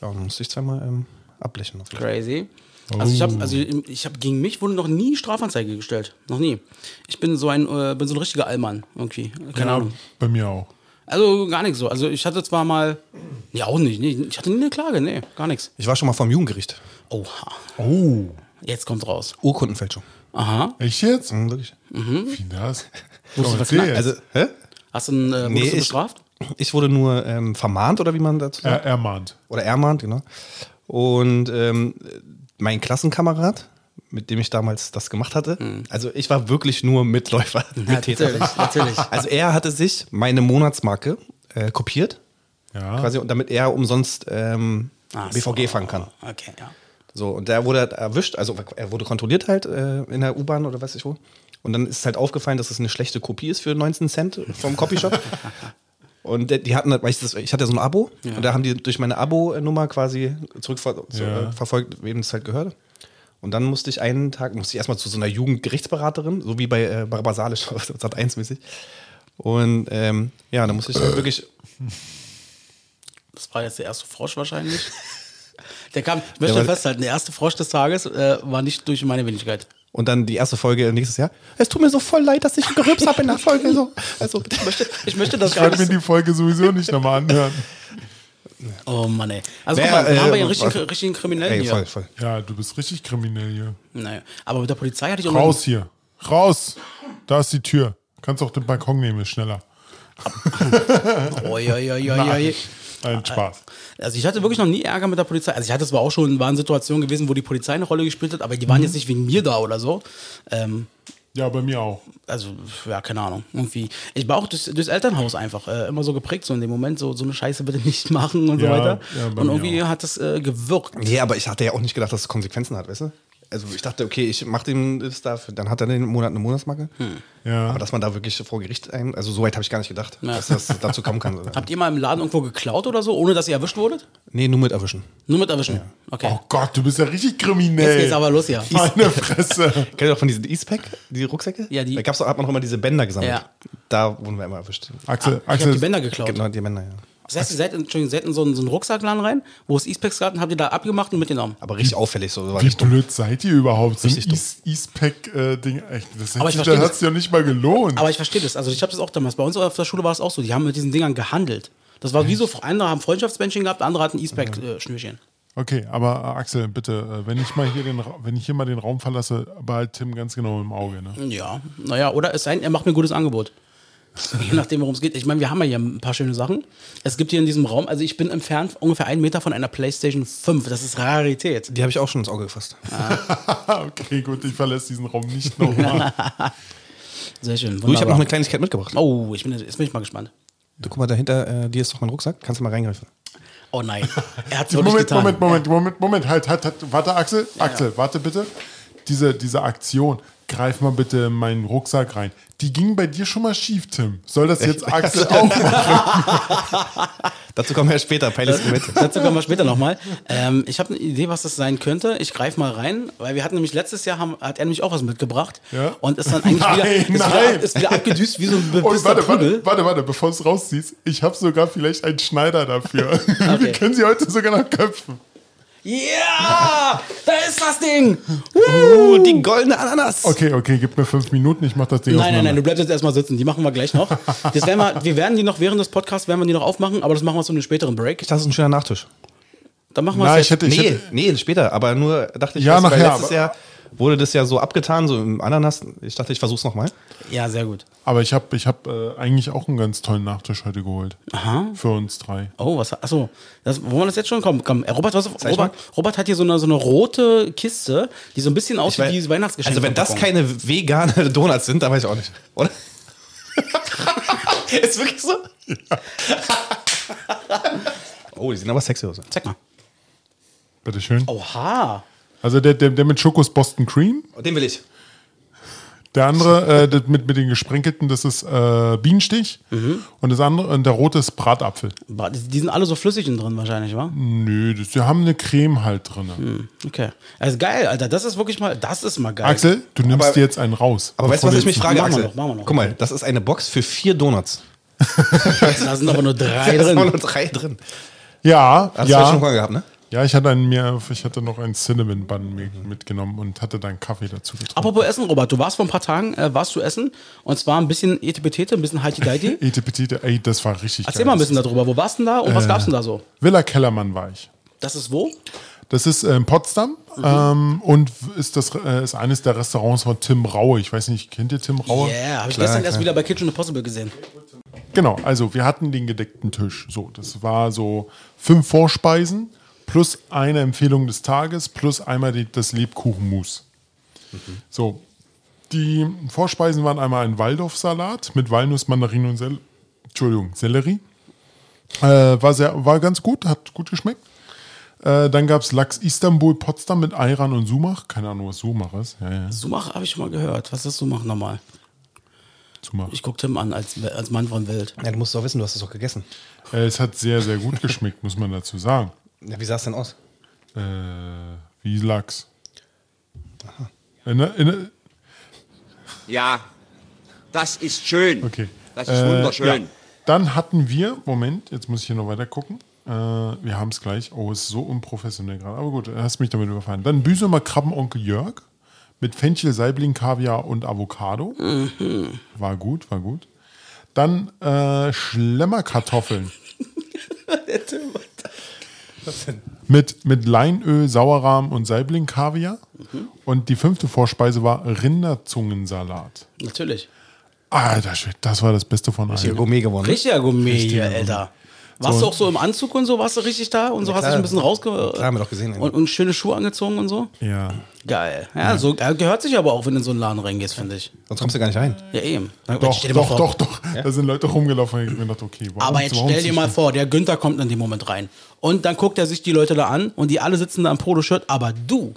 Ja, dann musste ich zweimal ähm, Fall. Crazy. Also ich habe, also ich habe gegen mich wurde noch nie Strafanzeige gestellt, noch nie. Ich bin so ein, äh, bin so ein richtiger Allmann irgendwie, keine Ja, Ahnung. bei mir auch. Also gar nichts so. Also ich hatte zwar mal, ja auch nicht, nee, ich hatte nie eine Klage, nee, gar nichts. Ich war schon mal vom Jugendgericht. Oha, Oh, jetzt kommt's raus. Urkundenfälschung. Aha, echt jetzt? Mhm, wirklich. Wie das? Wurdest du verknackt? Also, hä? hast du, einen, äh, Nee, du bestraft? Ich wurde nur ähm, vermahnt oder wie man dazu sagt. er, ermahnt. Oder ermahnt, genau. Und ähm, mein Klassenkamerad, mit dem ich damals das gemacht hatte, also ich war wirklich nur Mitläufer. Mittäter. natürlich, natürlich. Also er hatte sich meine Monatsmarke äh, kopiert, Ja. quasi, und damit er umsonst ähm, Ach BVG so. fahren kann. Okay, ja. So, und der wurde erwischt, also er wurde kontrolliert halt äh, in der U-Bahn oder weiß ich wo. Und dann ist halt aufgefallen, dass es eine schlechte Kopie ist für 19 Cent vom Copyshop. Und die hatten, weil ich, das, ich hatte so ein Abo und da haben die durch meine Abo-Nummer quasi zurückverfolgt, Ja. verfolgt, wem es halt gehörte. Und dann musste ich einen Tag, musste ich erstmal zu so einer Jugendgerichtsberaterin, so wie bei äh, Barbara Salisch, Sat 1 mäßig. Und ähm, ja, dann musste ich halt wirklich, Das war jetzt der erste Frosch wahrscheinlich. Der kam, ich möchte Der festhalten, der erste Frosch des Tages äh, war nicht durch meine Wenigkeit. Und dann die erste Folge nächstes Jahr. Es tut mir so voll leid, dass ich gerübst habe in der Folge. So. Also, Ich möchte, ich möchte das Ich gar werde mir nicht. die Folge sowieso nicht nochmal anhören. Oh Mann, ey. Also Wer, guck mal, wir äh, haben wir einen was- richtigen, richtigen Kriminellen ey, hier. voll, voll. Ja, du bist richtig kriminell hier. Naja. Aber mit der Polizei hatte ich auch Raus hier. Raus. Da ist die Tür. Kannst auch den Balkon nehmen, ist schneller. noch. Oi, oi, oi, oi, oi. Ein Spaß. Also ich hatte wirklich noch nie Ärger mit der Polizei. Also ich hatte zwar auch schon, waren Situationen gewesen, wo die Polizei eine Rolle gespielt hat, aber die waren jetzt nicht wegen mir da oder so. Ähm, Ja, bei mir auch. also, ja, keine Ahnung. Irgendwie. Ich war auch durchs, durchs Elternhaus einfach äh, immer so geprägt, so in dem Moment, so, so eine Scheiße bitte nicht machen und so Ja, weiter. ja, bei und mir irgendwie auch. hat das äh, gewirkt. Nee, aber ich hatte ja auch nicht gedacht, dass es Konsequenzen hat, weißt du? Also ich dachte, okay, ich mache dem das da, dann hat er den Monat eine Monatsmarke. Ja. Aber dass man da wirklich vor Gericht ein, also so weit habe ich gar nicht gedacht, Ja. dass das dazu kommen kann. Habt ihr mal im Laden irgendwo geklaut oder so, ohne dass ihr erwischt wurdet? nee, nur mit erwischen. Nur mit erwischen. Okay. Oh Gott, du bist ja richtig kriminell. Jetzt geht's aber los hier. Meine Fresse. Kennt ihr doch von diesen Eastpack, die Rucksäcke? Ja, die- Da gab's, doch- hat man noch immer diese Bänder gesammelt. Ja. Da wurden wir immer erwischt. Axel, Ich hab Axel, die Bänder geklaut. Genau, die Bänder, ja. Das heißt, ihr seid, in- seid in so einen, so einen Rucksackladen rein, wo es E-Specs gab und habt ihr da abgemacht und mitgenommen. Aber richtig auffällig so. Wie richtig dumm. blöd seid ihr überhaupt? So ein Richtig. East- Eastpack-Ding. echt, das Aber hat ich sich- verstehe das das. hat sich ja nicht mal gelohnt. Aber ich verstehe das. Also ich habe das auch damals. Bei uns auf der Schule war es auch so. Die haben mit diesen Dingern gehandelt. Das war wie so, andere haben Freundschaftsbändchen gehabt, andere hatten E-Spec-Schnürchen. Okay, aber äh, Axel, bitte, äh, wenn ich mal hier den, wenn ich hier mal den Raum verlasse, behalt Tim ganz genau im Auge. Ne? Ja, naja, oder es sei denn, er macht mir ein gutes Angebot. Je nachdem, worum es geht. Ich meine, wir haben ja hier ein paar schöne Sachen. Es gibt hier in diesem Raum, also ich bin entfernt ungefähr einen Meter von einer PlayStation 5. Das ist Rarität. Die habe ich auch schon ins Auge gefasst. okay, gut, ich verlasse diesen Raum nicht nochmal. Sehr schön. Du, ich habe noch wunderbar. eine Kleinigkeit mitgebracht. Oh, ich bin, jetzt bin ich mal gespannt. Du, guck mal, dahinter äh, dir ist doch mein Rucksack. Kannst du mal reingreifen? Oh nein. Er hat wirklich Moment, getan. Moment, Moment, Moment, Moment, halt, halt, halt. Warte, Axel, Axel, warte bitte. Diese, diese Aktion, greif mal bitte in meinen Rucksack rein. Die ging bei dir schon mal schief, Tim. Soll das jetzt Axel auch machen? Dazu kommen wir später. Peiles mit. Dazu kommen wir später nochmal. Ähm, ich habe eine Idee, was das sein könnte. Ich greife mal rein, weil wir hatten nämlich letztes Jahr, haben, hat er nämlich auch was mitgebracht. Ja. Und ist dann eigentlich Nein, wieder, ist, nein. Wieder, ist wieder abgedüst wie so ein Und warte, Prügel. warte, warte, warte, bevor du es rausziehst. Ich habe sogar vielleicht einen Schneider dafür. Wir können sie heute sogar noch köpfen. Ja, da ist das Ding. Uh, die goldene Ananas. Okay, okay, gib mir fünf Minuten, ich mach das Ding Nein, nein, nein, du bleibst jetzt erstmal sitzen. Die machen wir gleich noch. Das werden wir, wir werden die noch während des Podcasts werden wir die noch aufmachen, aber das machen wir zu einem späteren Break. Das ist ein schöner Nachtisch. Dann machen wir es nee, hätte, nee, später. Aber nur dachte ich, Ja, weil nachher, letztes aber- Jahr wurde das ja so abgetan, so im Ananas. Ich dachte, ich versuch's nochmal. Ja, sehr gut. aber ich habe ich hab, äh, eigentlich auch einen ganz tollen Nachtisch heute geholt. Aha. Für uns drei. Oh, was? Achso, das, wollen wir das jetzt schon? Komm, komm. Äh, Robert, was, Robert? Robert hat hier so eine, so eine rote Kiste, die so ein bisschen aussieht wie diese Weihnachtsgeschenke. Also wenn das keine vegane Donuts sind, dann weiß ich auch nicht. Oder? Ist wirklich so? oh, die sehen aber sexy aus. Zeig mal. Bitteschön. Oha. Also der, der, der mit Schokos Boston Cream. Oh, Den will ich. Der andere äh, das mit, mit den gesprenkelten, das ist äh, Bienenstich. Mhm. Und das andere, und der rote ist Bratapfel. Die sind alle so flüssig drin wahrscheinlich, wa? Nö, das, die haben eine Creme halt drin. Hm. Okay. Also geil, Alter. Das ist wirklich mal, das ist mal geil. Axel, du nimmst Aber- dir jetzt einen raus. Aber weißt du, was ich du mich frage, Machen wir Axel? noch, machen wir noch. Guck mal, das ist eine Box für vier Donuts. Da sind aber nur drei Da sind drin. nur drei drin. Ja, Hast du ja. schon ja. mal gehabt, ne? Ja, ich hatte, einen, mir, ich hatte noch einen Cinnamon Bun mitgenommen und hatte dann Kaffee dazu getrunken. Apropos Essen, Robert, du warst vor ein paar Tagen, äh, warst du essen und zwar ein bisschen Etipetete, ein bisschen Heiti-Deiti. Ete Petite, ey, das war richtig Erzähl geil. mal ein bisschen darüber. Wo warst du denn da und was gab's denn da so? Villa Kellermann war ich. Das ist wo? Das ist äh, in Potsdam Mhm. ähm, und ist das äh, ist eines der Restaurants von Tim Raue. Ich weiß nicht, kennt ihr Tim Raue? Yeah, habe ich gestern erst wieder bei Kitchen Impossible gesehen. Genau, also wir hatten den gedeckten Tisch. So, das war so fünf Vorspeisen plus eine Empfehlung des Tages plus einmal die, das Lebkuchenmus. So, die Vorspeisen waren einmal ein Waldorfsalat mit Walnuss, Mandarinen und Sel Entschuldigung, Sellerie. Äh, war, sehr, war ganz gut, hat gut geschmeckt. Äh, dann gab es Lachs Istanbul Potsdam mit Ayran und Sumach. Keine Ahnung, was Sumach ist. Ja, ja, Sumach habe ich schon mal gehört. Was ist Sumach nochmal? Sumach. Ich guck Tim an als, als Mann von Welt. Ja, du musst doch wissen, du hast es doch gegessen. Äh, es hat sehr, sehr gut geschmeckt, muss man dazu sagen. Ja, wie sah es denn aus? Äh, wie Lachs. In, der- in, der- Ja, das ist schön. okay. Das ist Äh, wunderschön. ja. Dann hatten wir, Moment, jetzt muss ich hier noch weiter gucken. Äh, wir haben es gleich. Oh, ist so unprofessionell gerade. Aber gut, hast mich damit überfallen. Dann Büsumer Krabbenonkel Jörg mit Fenchel, Saibling, Kaviar und Avocado. War gut, war gut. Dann äh, Schlemmerkartoffeln. mit, mit Leinöl, Sauerrahm und Saibling Kaviar. Und die fünfte Vorspeise war Rinderzungensalat. Natürlich. Alter Schwede, das war das Beste von allen. Gourmet gewonnen. Richtiger Gourmet hier, Alter. Warst So. du auch so im Anzug und so? Warst du richtig da? Und so hast du dich ein bisschen rausge... Klar, haben wir doch gesehen. Und, und schöne Schuhe angezogen und so? Ja. Geil. Ja, so äh, gehört sich aber auch, wenn du in so einen Laden reingehst, finde ich. Sonst kommst du gar nicht rein. Ja, eben. Doch, mal doch, vor. doch, doch. Da sind Leute rumgelaufen und ich hab mir gedacht, okay, warum, Aber jetzt warum stell dir mal vor, der Günther kommt in dem Moment rein. Und dann guckt er sich die Leute da an und die alle sitzen da im Poloshirt, aber du,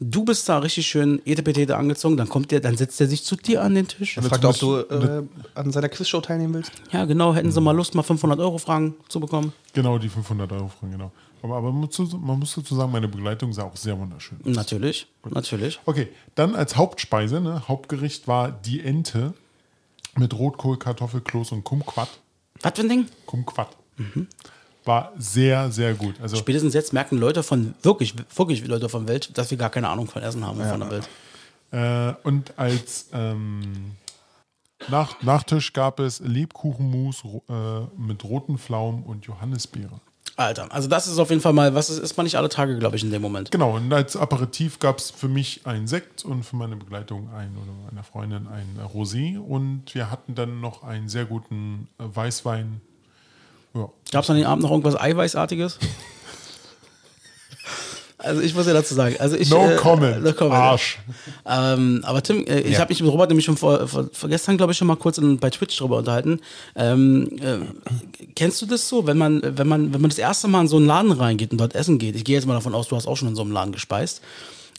du bist da richtig schön etepetete angezogen, dann kommt der, dann setzt er sich zu dir an den Tisch. Er fragt, ob du äh, an seiner Quizshow teilnehmen willst. Ja, genau, hätten sie mal Lust, mal 500 Euro Fragen zu bekommen. Genau, die 500 Euro fragen, genau. Aber, aber man, muss, dazu sagen, meine Begleitung sah auch sehr wunderschön. aus. Natürlich, natürlich. Okay, dann als Hauptspeise, ne, Hauptgericht war die Ente mit Rotkohl, Kartoffel, Kloß und Kumquat. Was für ein Ding? Kumquat. War sehr, sehr gut. Also Spätestens jetzt merken Leute von, wirklich, wirklich Leute von Welt, dass wir gar keine Ahnung von Essen haben und von der Welt. Äh, und als ähm, Nach Nachtisch gab es Lebkuchenmus äh, mit roten Pflaumen und Johannisbeere. Alter, also das ist auf jeden Fall mal, was ist, ist man nicht alle Tage, glaube ich, in dem Moment. Genau, und als Aperitif gab es für mich einen Sekt und für meine Begleitung ein oder meiner Freundin ein Rosé. Und wir hatten dann noch einen sehr guten äh, Weißwein. Ja. Gab es an dem Abend noch irgendwas Eiweißartiges? Also ich muss ja dazu sagen, also ich No äh, comment, no comment. Arsch. Ähm, aber Tim, äh, ich Ja. habe mich mit Robert nämlich schon vor, vor, vor gestern, glaube ich, schon mal kurz in, bei Twitch drüber unterhalten. Ähm, äh, kennst du das so, wenn man, wenn man, wenn man das erste Mal in so einen Laden reingeht und dort essen geht? Ich gehe jetzt mal davon aus, du hast auch schon in so einem Laden gespeist.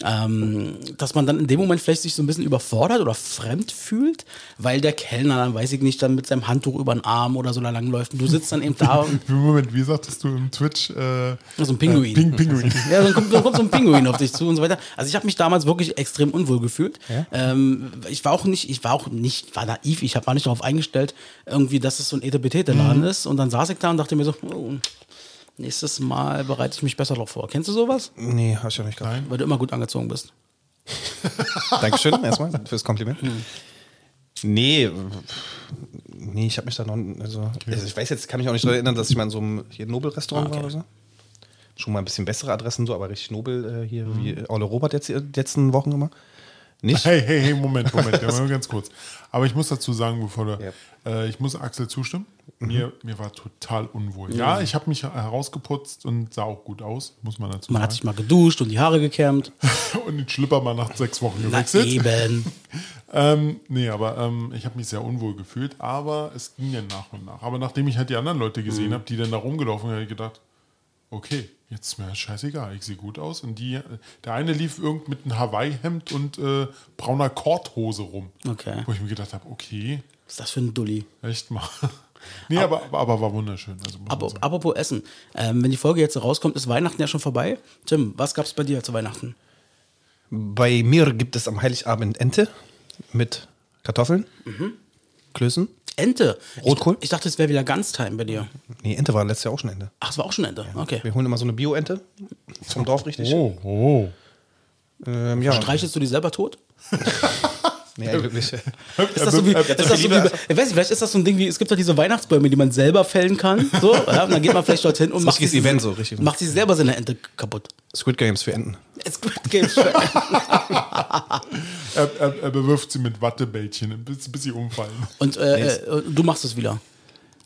Ähm, dass man dann in dem Moment vielleicht sich so ein bisschen überfordert oder fremd fühlt, weil der Kellner dann, weiß ich nicht, dann mit seinem Handtuch über den Arm oder so da langläuft und du sitzt dann eben da und Moment, wie sagtest du im Twitch? Äh, so ein Pinguin. Äh, Ping, Pinguin. Ja, dann kommt, dann kommt so ein Pinguin auf dich zu und so weiter. Also ich habe mich damals wirklich extrem unwohl gefühlt. Ähm, ich war auch nicht, ich war auch nicht, war naiv, ich hab- war nicht darauf eingestellt, irgendwie, dass es so ein Etepetete-Laden ist. Und dann saß ich da und dachte mir so, oh, nächstes Mal bereite ich mich besser darauf vor. Kennst du sowas? Nee, hab ich ja nicht gehabt. Weil du immer gut angezogen bist. Dankeschön erstmal fürs Kompliment. Nee, nee, ich habe mich da noch, also, also ich weiß jetzt, kann mich auch nicht daran erinnern, dass ich mal in so einem hier Nobel-Restaurant Ah, okay. war oder so. Schon mal ein bisschen bessere Adressen so, aber richtig Nobel äh, hier, wie Ole Robert jetzt die letzten Wochen immer. Nicht? Hey, hey, hey, Moment, Moment, ja, ganz kurz. Aber ich muss dazu sagen, bevor du, Ja. äh, ich muss Axel zustimmen. Mhm. Mir, mir war total unwohl. Ja, ich habe mich herausgeputzt und sah auch gut aus, muss man dazu Man hat sich sagen. mal geduscht und die Haare gekämmt. Und den Schlipper mal nach sechs Wochen Na gewechselt. eben. Ähm, nee, aber ähm, ich habe mich sehr unwohl gefühlt, aber es ging ja nach und nach. Aber nachdem ich halt die anderen Leute gesehen habe, die dann da rumgelaufen sind, habe ich gedacht, okay, jetzt ist mir das scheißegal, ich sehe gut aus. Und die, der eine lief irgend mit einem Hawaii-Hemd und äh, brauner Korthose rum. Okay. Wo ich mir gedacht habe, okay, Was ist das für ein Dulli? echt mal. nee, aber, aber, aber war wunderschön. Also sagen. Apropos Essen. Ähm, wenn die Folge jetzt rauskommt, ist Weihnachten ja schon vorbei. Tim, was gab's bei dir zu Weihnachten? Bei mir gibt es am Heiligabend Ente mit Kartoffeln, Klößen. Ente. Rotkohl? Ich, ich dachte, es wäre wieder Ganztime bei dir. Nee, Ente war letztes Jahr auch schon Ente. Ach, es war auch schon Ente. Okay. Wir holen immer so eine Bio-Ente vom Dorf richtig. Oh, oh. Ähm, ja. Streichelst du die selber tot? Nee, wirklich. Ist das so wie, ist das so wie, ich weiß nicht, vielleicht ist das so ein Ding wie, es gibt doch diese Weihnachtsbäume, die man selber fällen kann. So, ja, und dann geht man vielleicht dorthin und macht richtiges sich, Event so, richtig. macht sich selber seine Ente kaputt. Squid Games für Enten. It's good games for Er, er, er bewirft sie mit Wattebällchen, bis, bis sie umfallen. Und äh, äh, du machst es wieder.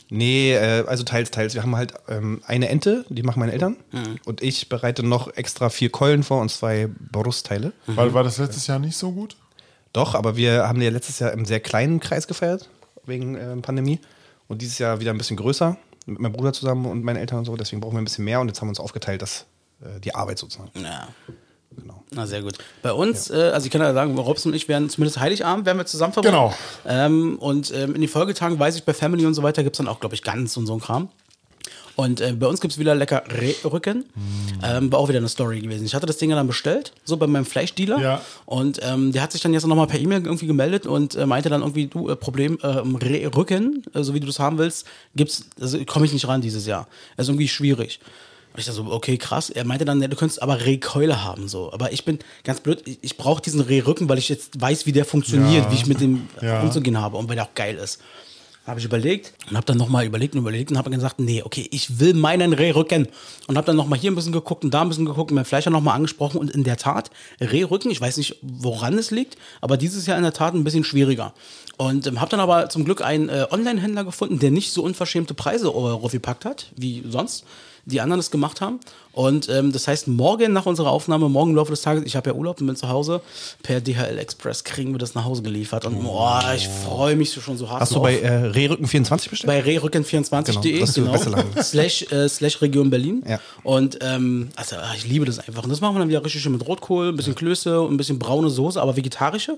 Nee, äh, also teils, teils. Wir haben halt ähm, eine Ente, die machen meine Eltern. Und ich bereite noch extra vier Keulen vor und zwei Brustteile. Weil, war das letztes Jahr nicht so gut? Doch, aber wir haben ja letztes Jahr im sehr kleinen Kreis gefeiert, wegen ähm, Pandemie. Und dieses Jahr wieder ein bisschen größer, mit meinem Bruder zusammen und meinen Eltern und so. Deswegen brauchen wir ein bisschen mehr und jetzt haben wir uns aufgeteilt, dass äh, die Arbeit sozusagen. Ja. Genau. Na, sehr gut. Bei uns, äh, also ich kann ja sagen, Robson und ich werden zumindest Heiligabend, werden wir zusammen verbringen. Genau. Ähm, und ähm, in den Folgetagen weiß ich, bei Family und so weiter gibt es dann auch, glaube ich, Gans und so ein Kram. Und äh, bei uns gibt es wieder lecker Rehrücken. Ähm, war auch wieder eine Story gewesen. Ich hatte das Ding ja dann bestellt, so bei meinem Fleischdealer. Ja. Und ähm, der hat sich dann jetzt nochmal per E-Mail irgendwie gemeldet und äh, meinte dann irgendwie, du, äh, Problem, äh, Rehrücken, äh, so wie du das haben willst, gibt's, also komme ich nicht ran dieses Jahr. Das ist irgendwie schwierig. Und ich dachte so, okay, krass. Er meinte dann, ja, du könntest aber Rehkeule haben, so. Aber ich bin ganz blöd, ich, ich brauche diesen Rehrücken, weil ich jetzt weiß, wie der funktioniert, Ja. wie ich mit dem Ja. umzugehen habe und weil der auch geil ist. Habe ich überlegt und habe dann nochmal überlegt und überlegt und habe gesagt, nee, okay, ich will meinen Rehrücken. Und habe dann nochmal hier ein bisschen geguckt und da ein bisschen geguckt mein Fleischer nochmal angesprochen. Und in der Tat, Rehrücken, ich weiß nicht, woran es liegt, aber dieses Jahr in der Tat ein bisschen schwieriger. Und ähm, habe dann aber zum Glück einen äh, Online-Händler gefunden, der nicht so unverschämte Preise äh, raufgepackt hat, wie sonst die anderen es gemacht haben. Und ähm, das heißt, morgen nach unserer Aufnahme, morgen im Laufe des Tages, ich habe ja Urlaub und bin zu Hause, per DHL Express kriegen wir das nach Hause geliefert. Und boah, ich freue mich schon so hart Hast du bei äh, Rehrücken24 bestellt? Bei rehrücken24.de, Genau, das ist der genau, slash, äh, slash Region Berlin. Ja. Und ähm, also ah, ich liebe das einfach. Und das machen wir dann wieder richtig schön mit Rotkohl, ein bisschen Klöße und ein bisschen braune Soße, aber vegetarische.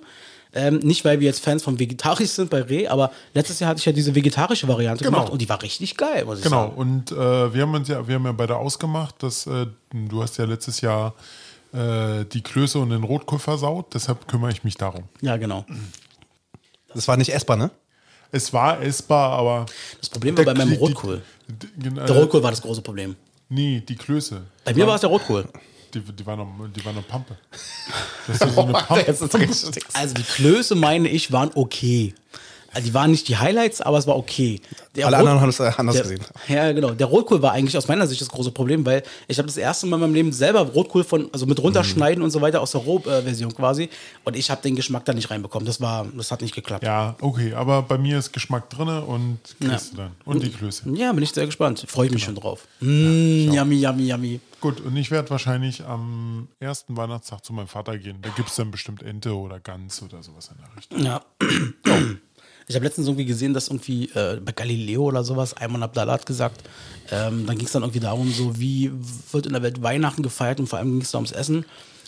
Ähm, nicht, weil wir jetzt Fans von vegetarisch sind bei Reh, aber letztes Jahr hatte ich ja diese vegetarische Variante Genau. gemacht und die war richtig geil, muss ich Genau, sagen. und äh, wir haben uns ja, wir haben ja beide ausgemacht, dass äh, du hast ja letztes Jahr äh, die Klöße und den Rotkohl versaut, deshalb kümmere ich mich darum. Ja, genau. Das war nicht essbar, ne? Es war essbar, aber. Das Problem war bei meinem die- die- Rotkohl. die- genau, Der Rotkohl war das große Problem. Nee, die Klöße. Bei mir war es der Rotkohl. Die, die, war noch, die noch Pampe. Das ist so eine Pampe. Also die Klöße, meine ich, waren okay. Also die waren nicht die Highlights, aber es war okay. Der Alle Rot- anderen haben es anders der, gesehen. Ja, genau. Der Rotkohl war eigentlich aus meiner Sicht das große Problem, weil ich habe das erste Mal in meinem Leben selber Rotkohl von, also mit runterschneiden und so weiter aus der Roh-Version quasi. Und ich habe den Geschmack da nicht reinbekommen. Das war, das hat nicht geklappt. Ja, okay, aber bei mir ist Geschmack drin und kriegst du dann. Und die Klöße. Ja, bin ich sehr gespannt. Freue ich mich schon drauf. Mm, yummy, yummy, yummy. Gut, und ich werde wahrscheinlich am ersten Weihnachtstag zu meinem Vater gehen. Da gibt es dann bestimmt Ente oder Gans oder sowas in der Richtung. Ja. Ich habe letztens irgendwie gesehen, dass irgendwie äh, bei Galileo oder sowas, Ayman Abdallah hat gesagt, ähm, dann ging es dann irgendwie darum, so wie wird in der Welt Weihnachten gefeiert und vor allem ging es da ums Essen.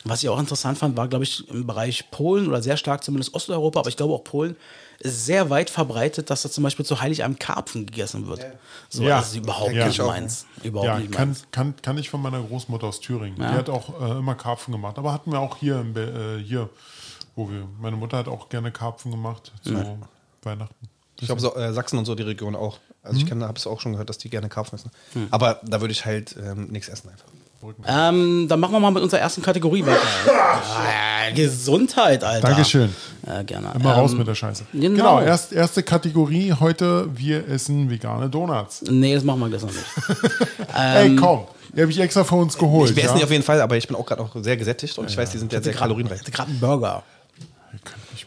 Was ich auch interessant fand, war, glaube ich, im Bereich Polen oder sehr stark zumindest Osteuropa, aber ich glaube auch Polen, ist sehr weit verbreitet, dass da zum Beispiel zu Heiligabend Karpfen gegessen wird. So, Ja. das ist überhaupt Ja. nicht meins. Überhaupt Ja, nicht kann, meins. kann, kann ich von meiner Großmutter aus Thüringen. Die hat auch äh, immer Karpfen gemacht. Aber hatten wir auch hier, äh, hier, wo wir, meine Mutter hat auch gerne Karpfen gemacht zu Weihnachten. Ich glaube, so, äh, Sachsen und so die Region auch. Also Mhm. ich habe es auch schon gehört, dass die gerne Karpfen essen. Hm. Aber da würde ich halt ähm, nichts essen einfach. Ähm, dann machen wir mal mit unserer ersten Kategorie weiter. Ah, Gesundheit, Alter. Dankeschön. Ja, gerne. Immer raus Ähm, mit der Scheiße. genau. Genau, erst, erste Kategorie heute, wir essen vegane Donuts. Nee, das machen wir gestern nicht. Ey, komm, die habe ich extra für uns geholt. Ich esse ja? nicht auf jeden Fall, aber ich bin auch gerade auch sehr gesättigt und ich weiß, die sind ja sehr kalorienreich. hatte gerade einen Burger.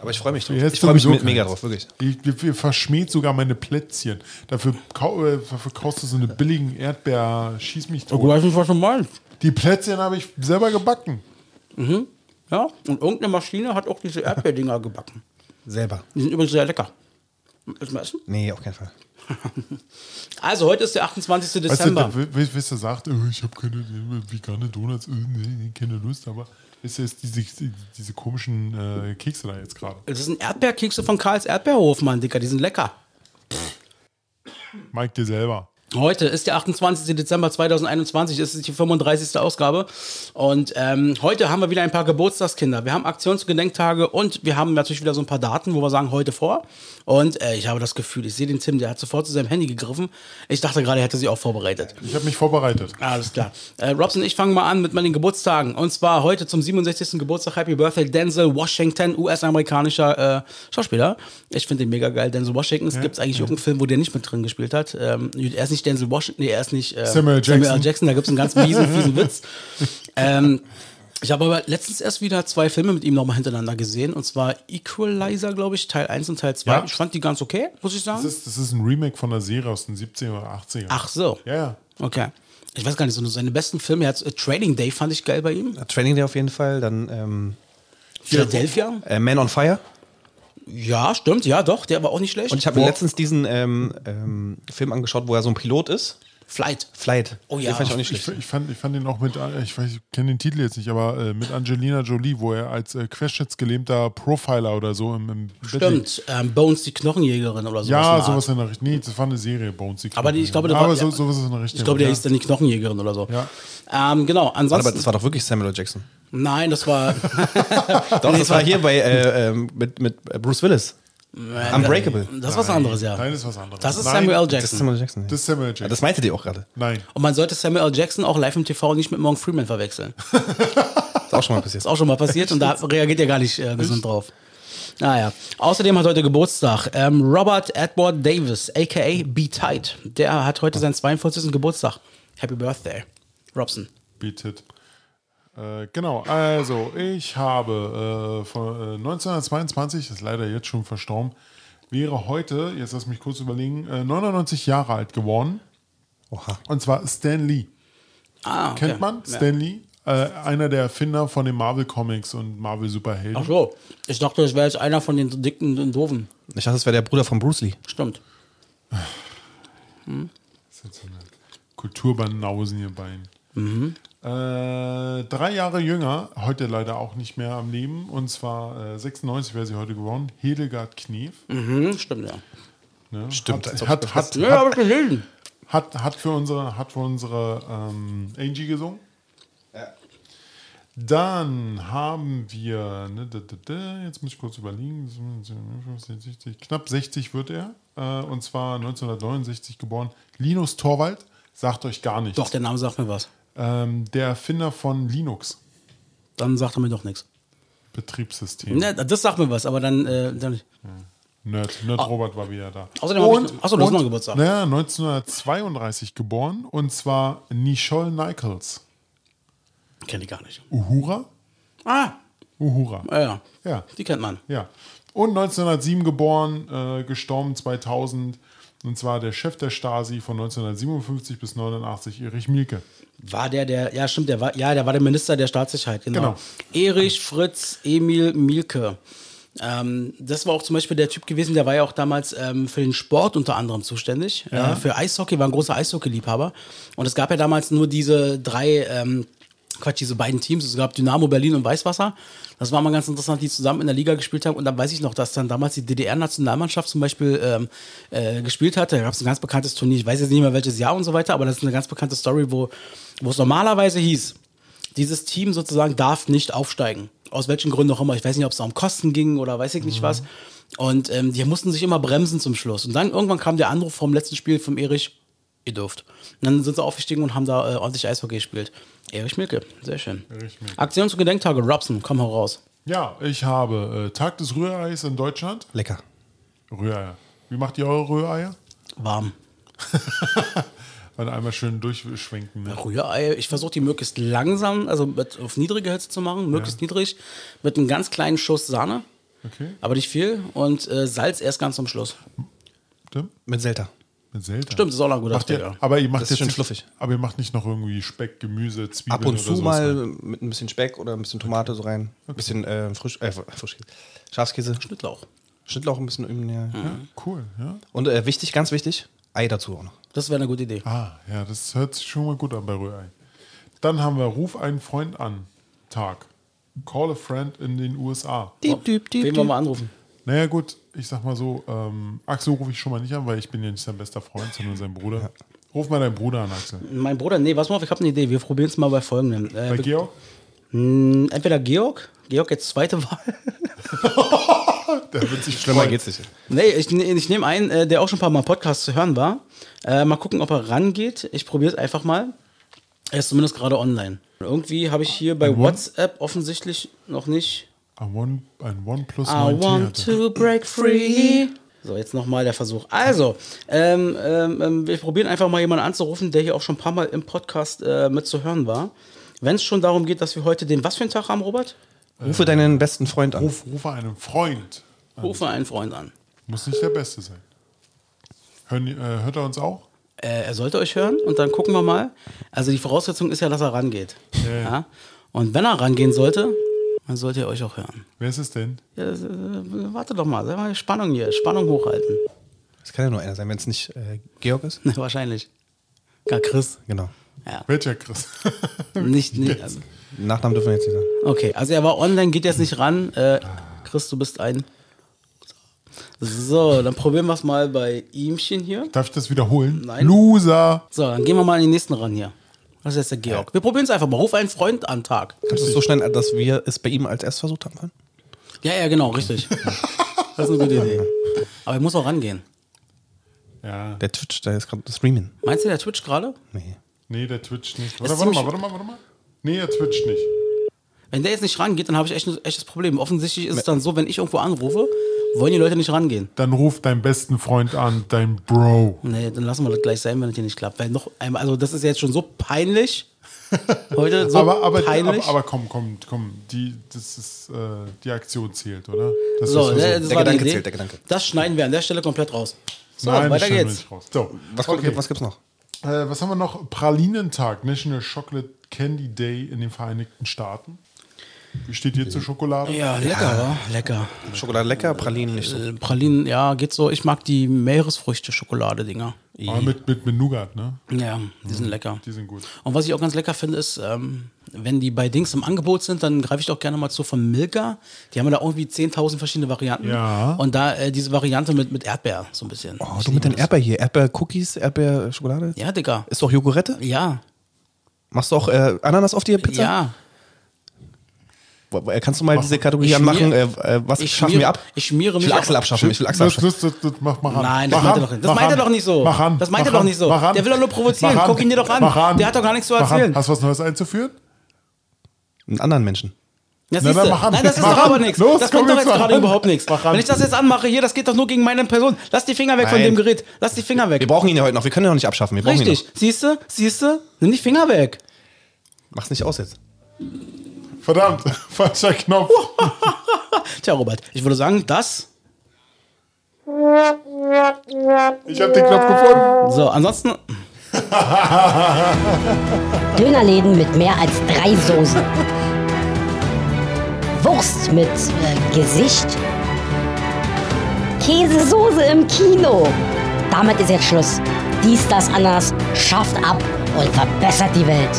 Aber ich freue mich drauf. Jetzt Ich freue mich me- mega drauf, wirklich. Ich, wir, wir verschmäht sogar meine Plätzchen. Dafür, kau, äh, dafür kaufst du so eine billigen Erdbeer, schieß mich tot. Du weißt nicht, was du meinst. Die Plätzchen habe ich selber gebacken. Ja, und irgendeine Maschine hat auch diese Erdbeerdinger gebacken. Selber. Die sind übrigens sehr lecker. Willst du mal essen? Nee, auf keinen Fall. Also, heute ist der 28. Weißt du, Dezember. der, wer, wer sagt, oh, ich habe keine äh, vegane Donuts, äh, nee, keine Lust, aber ist jetzt diese, diese komischen äh, Kekse da jetzt gerade. das sind Erdbeerkekse von Karls Erdbeerhof, Mann, Dicker. Die sind lecker. Mike dir selber. Heute ist der 28. Dezember 2021, das ist die 35. Ausgabe. Und ähm, heute haben wir wieder ein paar Geburtstagskinder. Wir haben Aktions- und Gedenktage und wir haben natürlich wieder so ein paar Daten, wo wir sagen, heute vor. Und äh, ich habe das Gefühl, ich sehe den Tim, der hat sofort zu seinem Handy gegriffen. Ich dachte gerade, er hätte sich auch vorbereitet. Ich habe mich vorbereitet. Alles klar. Äh, Robson, ich fange mal an mit meinen Geburtstagen. Und zwar heute zum 67. Geburtstag Happy Birthday Denzel Washington, US-amerikanischer äh, Schauspieler. Ich finde den mega geil. Denzel Washington. Es gibt eigentlich irgendeinen Film, wo der nicht mit drin gespielt hat. Ähm, er ist nicht Denzel Washington, nee, er ist nicht äh, Samuel Jackson. Jackson. Da gibt es einen ganz miesen, fiesen Witz. Ähm, ich habe aber letztens erst wieder zwei Filme mit ihm nochmal hintereinander gesehen. Und zwar Equalizer, glaube ich, Teil 1 und Teil 2. Ja. Ich fand die ganz okay, muss ich sagen. Das ist, das ist ein Remake von einer Serie aus den 70er oder 80er. Ach so. Ja, ja. Okay. Ich weiß gar nicht, so seine besten Filme. Er hat äh, Trading Day fand ich geil bei ihm. Training Day auf jeden Fall. Dann ähm, Philadelphia? äh, Man on Fire. Ja, stimmt, ja, doch, der war auch nicht schlecht. Und ich habe mir letztens diesen ähm, ähm, Film angeschaut, wo er so ein Pilot ist. Flight. Flight. Oh ja. Den fand ich auch nicht Ich, schlecht. ich, fand, ich fand ihn auch mit, äh, ich weiß, ich kenne den Titel jetzt nicht, aber äh, mit Angelina Jolie, wo er als äh, querschnittsgelähmter Profiler oder so im, im. Stimmt, ähm, Bones, die Knochenjägerin oder sowas. Ja, sowas in der Richtung. Nee, das war eine Serie, Bones. die Aber die, ich glaube, der Aber war, so, sowas in der Richtung. Ich glaube, der ja. hieß dann die Knochenjägerin oder so. Ja. Ähm, genau, ansonsten. Aber das war doch wirklich Samuel L. Jackson. Nein, das war. Doch, das war hier bei äh, ähm, mit, mit äh, Bruce Willis. Unbreakable. Das ist was anderes, ja. Nein, das ist was anderes. Das ist Nein, Samuel L. Das ist Jackson. Samuel L. Jackson. Das ist Samuel Ja, Jackson. das meintet ihr auch gerade. Nein. Und man sollte Samuel L. Jackson auch live im TV nicht mit Morgan Freeman verwechseln. Ist auch schon mal passiert. Ist auch schon mal passiert und da reagiert er gar nicht äh, gesund drauf. Naja. Außerdem hat heute Geburtstag ähm, Robert Edward Davis, a.k.a. Be Tight. Der hat heute seinen 42. Geburtstag. Happy Birthday. Robson. Bietet. Äh, genau, also ich habe äh, von äh, 1922, ist leider jetzt schon verstorben, wäre heute, jetzt lass mich kurz überlegen, äh, 99 Jahre alt geworden. Oha. Und zwar Stan Lee. Ah, okay. Kennt man? Ja. Stan Lee? Äh, einer der Erfinder von den Marvel Comics und Marvel Superhelden. Ach so. Ich dachte, das wäre jetzt einer von den dicken und doofen. Ich dachte, das wäre der Bruder von Bruce Lee. Stimmt. Das ist jetzt so eine Kulturbanausen hier beiden. Mhm. Äh, drei Jahre jünger, heute leider auch nicht mehr am Leben, und zwar äh, 96 wäre sie heute geworden, Hildegard Knef. Mhm, stimmt, ja. Ne? Stimmt, ob Hat, ich hat, Ja, hat, habe ich gelesen. hat, hat für unsere, hat für unsere ähm, Angie gesungen. Dann haben wir, ne, da, da, da, jetzt muss ich kurz überlegen, knapp 60 wird er, äh, und zwar 1969 geboren. Linus Torwald, sagt euch gar nichts. Doch, der Name sagt mir was. Ähm, der Erfinder von Linux, Dann sagt er mir doch nichts. Betriebssystem. Ne, das sagt mir was, aber dann. Äh, dann Nerd, Nerd Robert war wieder da. Außerdem hab ich- achso, du hast noch Geburtstag. Naja, 1932 geboren, und zwar Nicole Nichols. Kenne ich gar nicht. Uhura? Ah, Uhura. ja, ja. Ja. Die kennt man. Ja. Und 1907 geboren, äh, gestorben 2000. Und zwar der Chef der Stasi von 1957 bis 89, Erich Mielke. War der, der, ja, stimmt, der war, ja, der war der Minister der Staatssicherheit, genau. Genau. Erich Fritz Emil Mielke. Ähm, das war auch zum Beispiel der Typ gewesen, der war ja auch damals ähm, für den Sport unter anderem zuständig. Äh, für Eishockey, war ein großer Eishockey-Liebhaber. Und es gab ja damals nur diese drei, ähm, Quatsch, diese beiden Teams. Es gab Dynamo Berlin und Weißwasser. Das war mal ganz interessant, die zusammen in der Liga gespielt haben. Und dann weiß ich noch, dass dann damals die DDR-Nationalmannschaft zum Beispiel ähm, äh, gespielt hatte. Da gab es ein ganz bekanntes Turnier. Ich weiß jetzt nicht mehr welches Jahr und so weiter, aber das ist eine ganz bekannte Story, wo, wo es normalerweise hieß, dieses Team sozusagen darf nicht aufsteigen. Aus welchen Gründen auch immer. Ich weiß nicht, ob es da um Kosten ging oder weiß ich nicht was. Und ähm, die mussten sich immer bremsen zum Schluss. Und dann irgendwann kam der Anruf vom letzten Spiel vom Erich, ihr dürft. Und dann sind sie aufgestiegen und haben da äh, ordentlich Eishockey gespielt. Erich Milke, sehr schön. Erich. Aktions- und Gedenktage, Robson, komm heraus. Ja, ich habe äh, Tag des Rühreis in Deutschland. Lecker. Rühreier. Wie macht ihr eure Rühreier? Warm. Weil einmal schön durchschwenken. Ne? Rührei, ich versuche die möglichst langsam, also mit, auf niedrige Hitze zu machen, möglichst niedrig, mit einem ganz kleinen Schuss Sahne, Okay. aber nicht viel und äh, Salz erst ganz zum Schluss. Stimmt? Mit Selta. Mit Selter. Stimmt, das ist auch noch ein guter Macht ihr, Träger. aber ihr macht Das ist jetzt schön nicht, fluffig. Aber ihr macht nicht noch irgendwie Speck, Gemüse, Zwiebeln Ab und zu sowas mal rein? mit ein bisschen Speck oder ein bisschen Tomate so rein. Ein bisschen äh, frisch, äh, Frischkäse. Schafskäse. Schnittlauch. Schnittlauch ein bisschen. ähm, Ja. Cool, ja. Und äh, wichtig, ganz wichtig, Ei dazu auch noch. Das wäre eine gute Idee. Ah, ja, das hört sich schon mal gut an bei Rührei. Dann haben wir Ruf einen Freund an. Tag. Call a friend in den USA. Diep, diep, diep, Wen wollen wir anrufen? Naja, gut, ich sag mal so, ähm, Axel rufe ich schon mal nicht an, weil ich bin ja nicht sein bester Freund, sondern sein Bruder. Ruf mal deinen Bruder an, Axel. Mein Bruder, nee, pass mal auf, ich habe eine Idee. Wir probieren es mal bei folgendem. Äh, Bei Georg? mh, entweder Georg, Georg jetzt zweite Wahl. Der wird sich Schlimmer freuen. geht's nicht. nee, ich, ich nehme einen, äh, der auch schon ein paar Mal im Podcast zu hören war. Äh, mal gucken, ob er rangeht. Ich probiere es einfach mal. Er ist zumindest gerade online. Irgendwie habe ich hier bei? WhatsApp offensichtlich noch nicht. Ein One, ein OnePlus I 9T want hatte. to break free. So, jetzt nochmal der Versuch. Also, ähm, ähm, ähm, wir probieren einfach mal jemanden anzurufen, der hier auch schon ein paar Mal im Podcast äh, mit zu hören war. Wenn es schon darum geht, dass wir heute den was für einen Tag haben, Robert? Rufe deinen besten Freund an. Ruf, rufe einen Freund. Rufe einen Freund an. Muss nicht der Beste sein. Hören, äh, hört er uns auch? Äh, er sollte euch hören und dann gucken wir mal. Also die Voraussetzung ist ja, dass er rangeht. Ja. Und wenn er rangehen sollte, dann sollt ihr euch auch hören. Wer ist es denn? Ja, das, äh, warte doch mal, mal Spannung hier, Spannung hochhalten. Das kann ja nur einer sein, wenn es nicht äh, Georg ist. Wahrscheinlich. Gar Chris. Genau. Ja. Welcher Chris? Nicht, nicht, also, Nachnamen dürfen wir jetzt nicht sagen. okay, also er war online, geht jetzt nicht ran. Äh, Chris, du bist ein. So, dann probieren wir es mal bei ihmchen hier. Darf ich das wiederholen? Nein. Loser! So, dann gehen wir mal an den nächsten ran hier. Das ist jetzt der Georg. Wir probieren es einfach mal. Ruf einen Freund an Tag. Kannst du es so schnell, dass wir es bei ihm als erst versucht haben können? Ja, ja, genau, richtig. Das ist eine gute Idee. Aber er muss auch rangehen. Ja. Der Twitch, der ist gerade streamen. Meinst du, der Twitch gerade? Nee. Nee, der twitcht nicht. Warte, warte mal, warte mal, warte mal. Nee, er twitcht nicht. Wenn der jetzt nicht rangeht, dann habe ich echt ein echtes Problem. Offensichtlich ist es dann so, wenn ich irgendwo anrufe, wollen die Leute nicht rangehen. Dann ruf deinen besten Freund an, dein Bro. Nee, dann lassen wir das gleich sein, wenn das hier nicht klappt. Weil noch einmal, also das ist jetzt schon so peinlich. Heute so aber, aber, peinlich. aber, aber komm, komm, komm. Die, das ist, äh, die Aktion zählt, oder? Das so, ist ne, das Der war die Gedanke zählt, der Gedanke. Das schneiden wir an der Stelle komplett raus. So, Nein, weiter geht's. So, Was, okay. was gibt's noch? Äh, was haben wir noch? Pralinentag, National Chocolate Candy Day in den Vereinigten Staaten. Wie steht ihr zur Schokolade? Ja, lecker, wa? Lecker. Schokolade lecker, Pralinen nicht so. Äh, Pralinen, ja, geht so. Ich mag die Meeresfrüchte-Schokolade-Dinger. Ah, mit, mit, mit Nougat, ne? Ja, die sind lecker. Die sind gut. Und was ich auch ganz lecker finde, ist, ähm, wenn die bei Dings im Angebot sind, dann greife ich doch gerne mal zu von Milka. Die haben ja da irgendwie 10.000 verschiedene Varianten. Ja. Und da äh, diese Variante mit, mit Erdbeer so ein bisschen. Oh, Ich du mit den Erdbeer hier. Erdbeer-Cookies, Erdbeer-Schokolade? Ja, Digga. Ist doch Jogurette? Ja. Machst du auch äh, Ananas auf die Pizza? Ja. Äh, Kannst du mal diese Kategorie anmachen? Äh, äh, was ich schaffen wir ab? ich schmiere Ich mich will Axel abschaffen. Ich will Axel abschaffen. das, das, das, mach, mach an. Nein, das mach meint er doch nicht. Das meint er doch nicht so. Mach an. Das meint er doch nicht so. mach an. Der will doch nur provozieren. Guck ihn dir doch an. Der hat doch gar nichts zu erzählen. Hast du was Neues einzuführen? Einen anderen Menschen. Das Na, mach an. Nein, das ist Mach doch aber nichts. Das komm bringt doch jetzt gerade überhaupt nichts. Wenn ich das jetzt anmache, hier, das geht doch nur gegen meine Person. Lass die Finger weg von Nein. dem Gerät. Lass die Finger weg. Wir brauchen ihn ja heute noch. Wir können ihn noch nicht abschaffen. Wir brauchen Richtig. ihn Siehst du? Siehst du? Nimm die Finger weg. Mach's nicht aus jetzt. Verdammt, falscher Knopf. Tja, Robert, ich würde sagen, das. Ich habe den Knopf gefunden. So, ansonsten. Dönerläden mit mehr als drei Soßen. Wurst mit äh, Gesicht. Käsesoße im Kino. Damit ist jetzt Schluss. Dies, das, anders schafft ab und verbessert die Welt.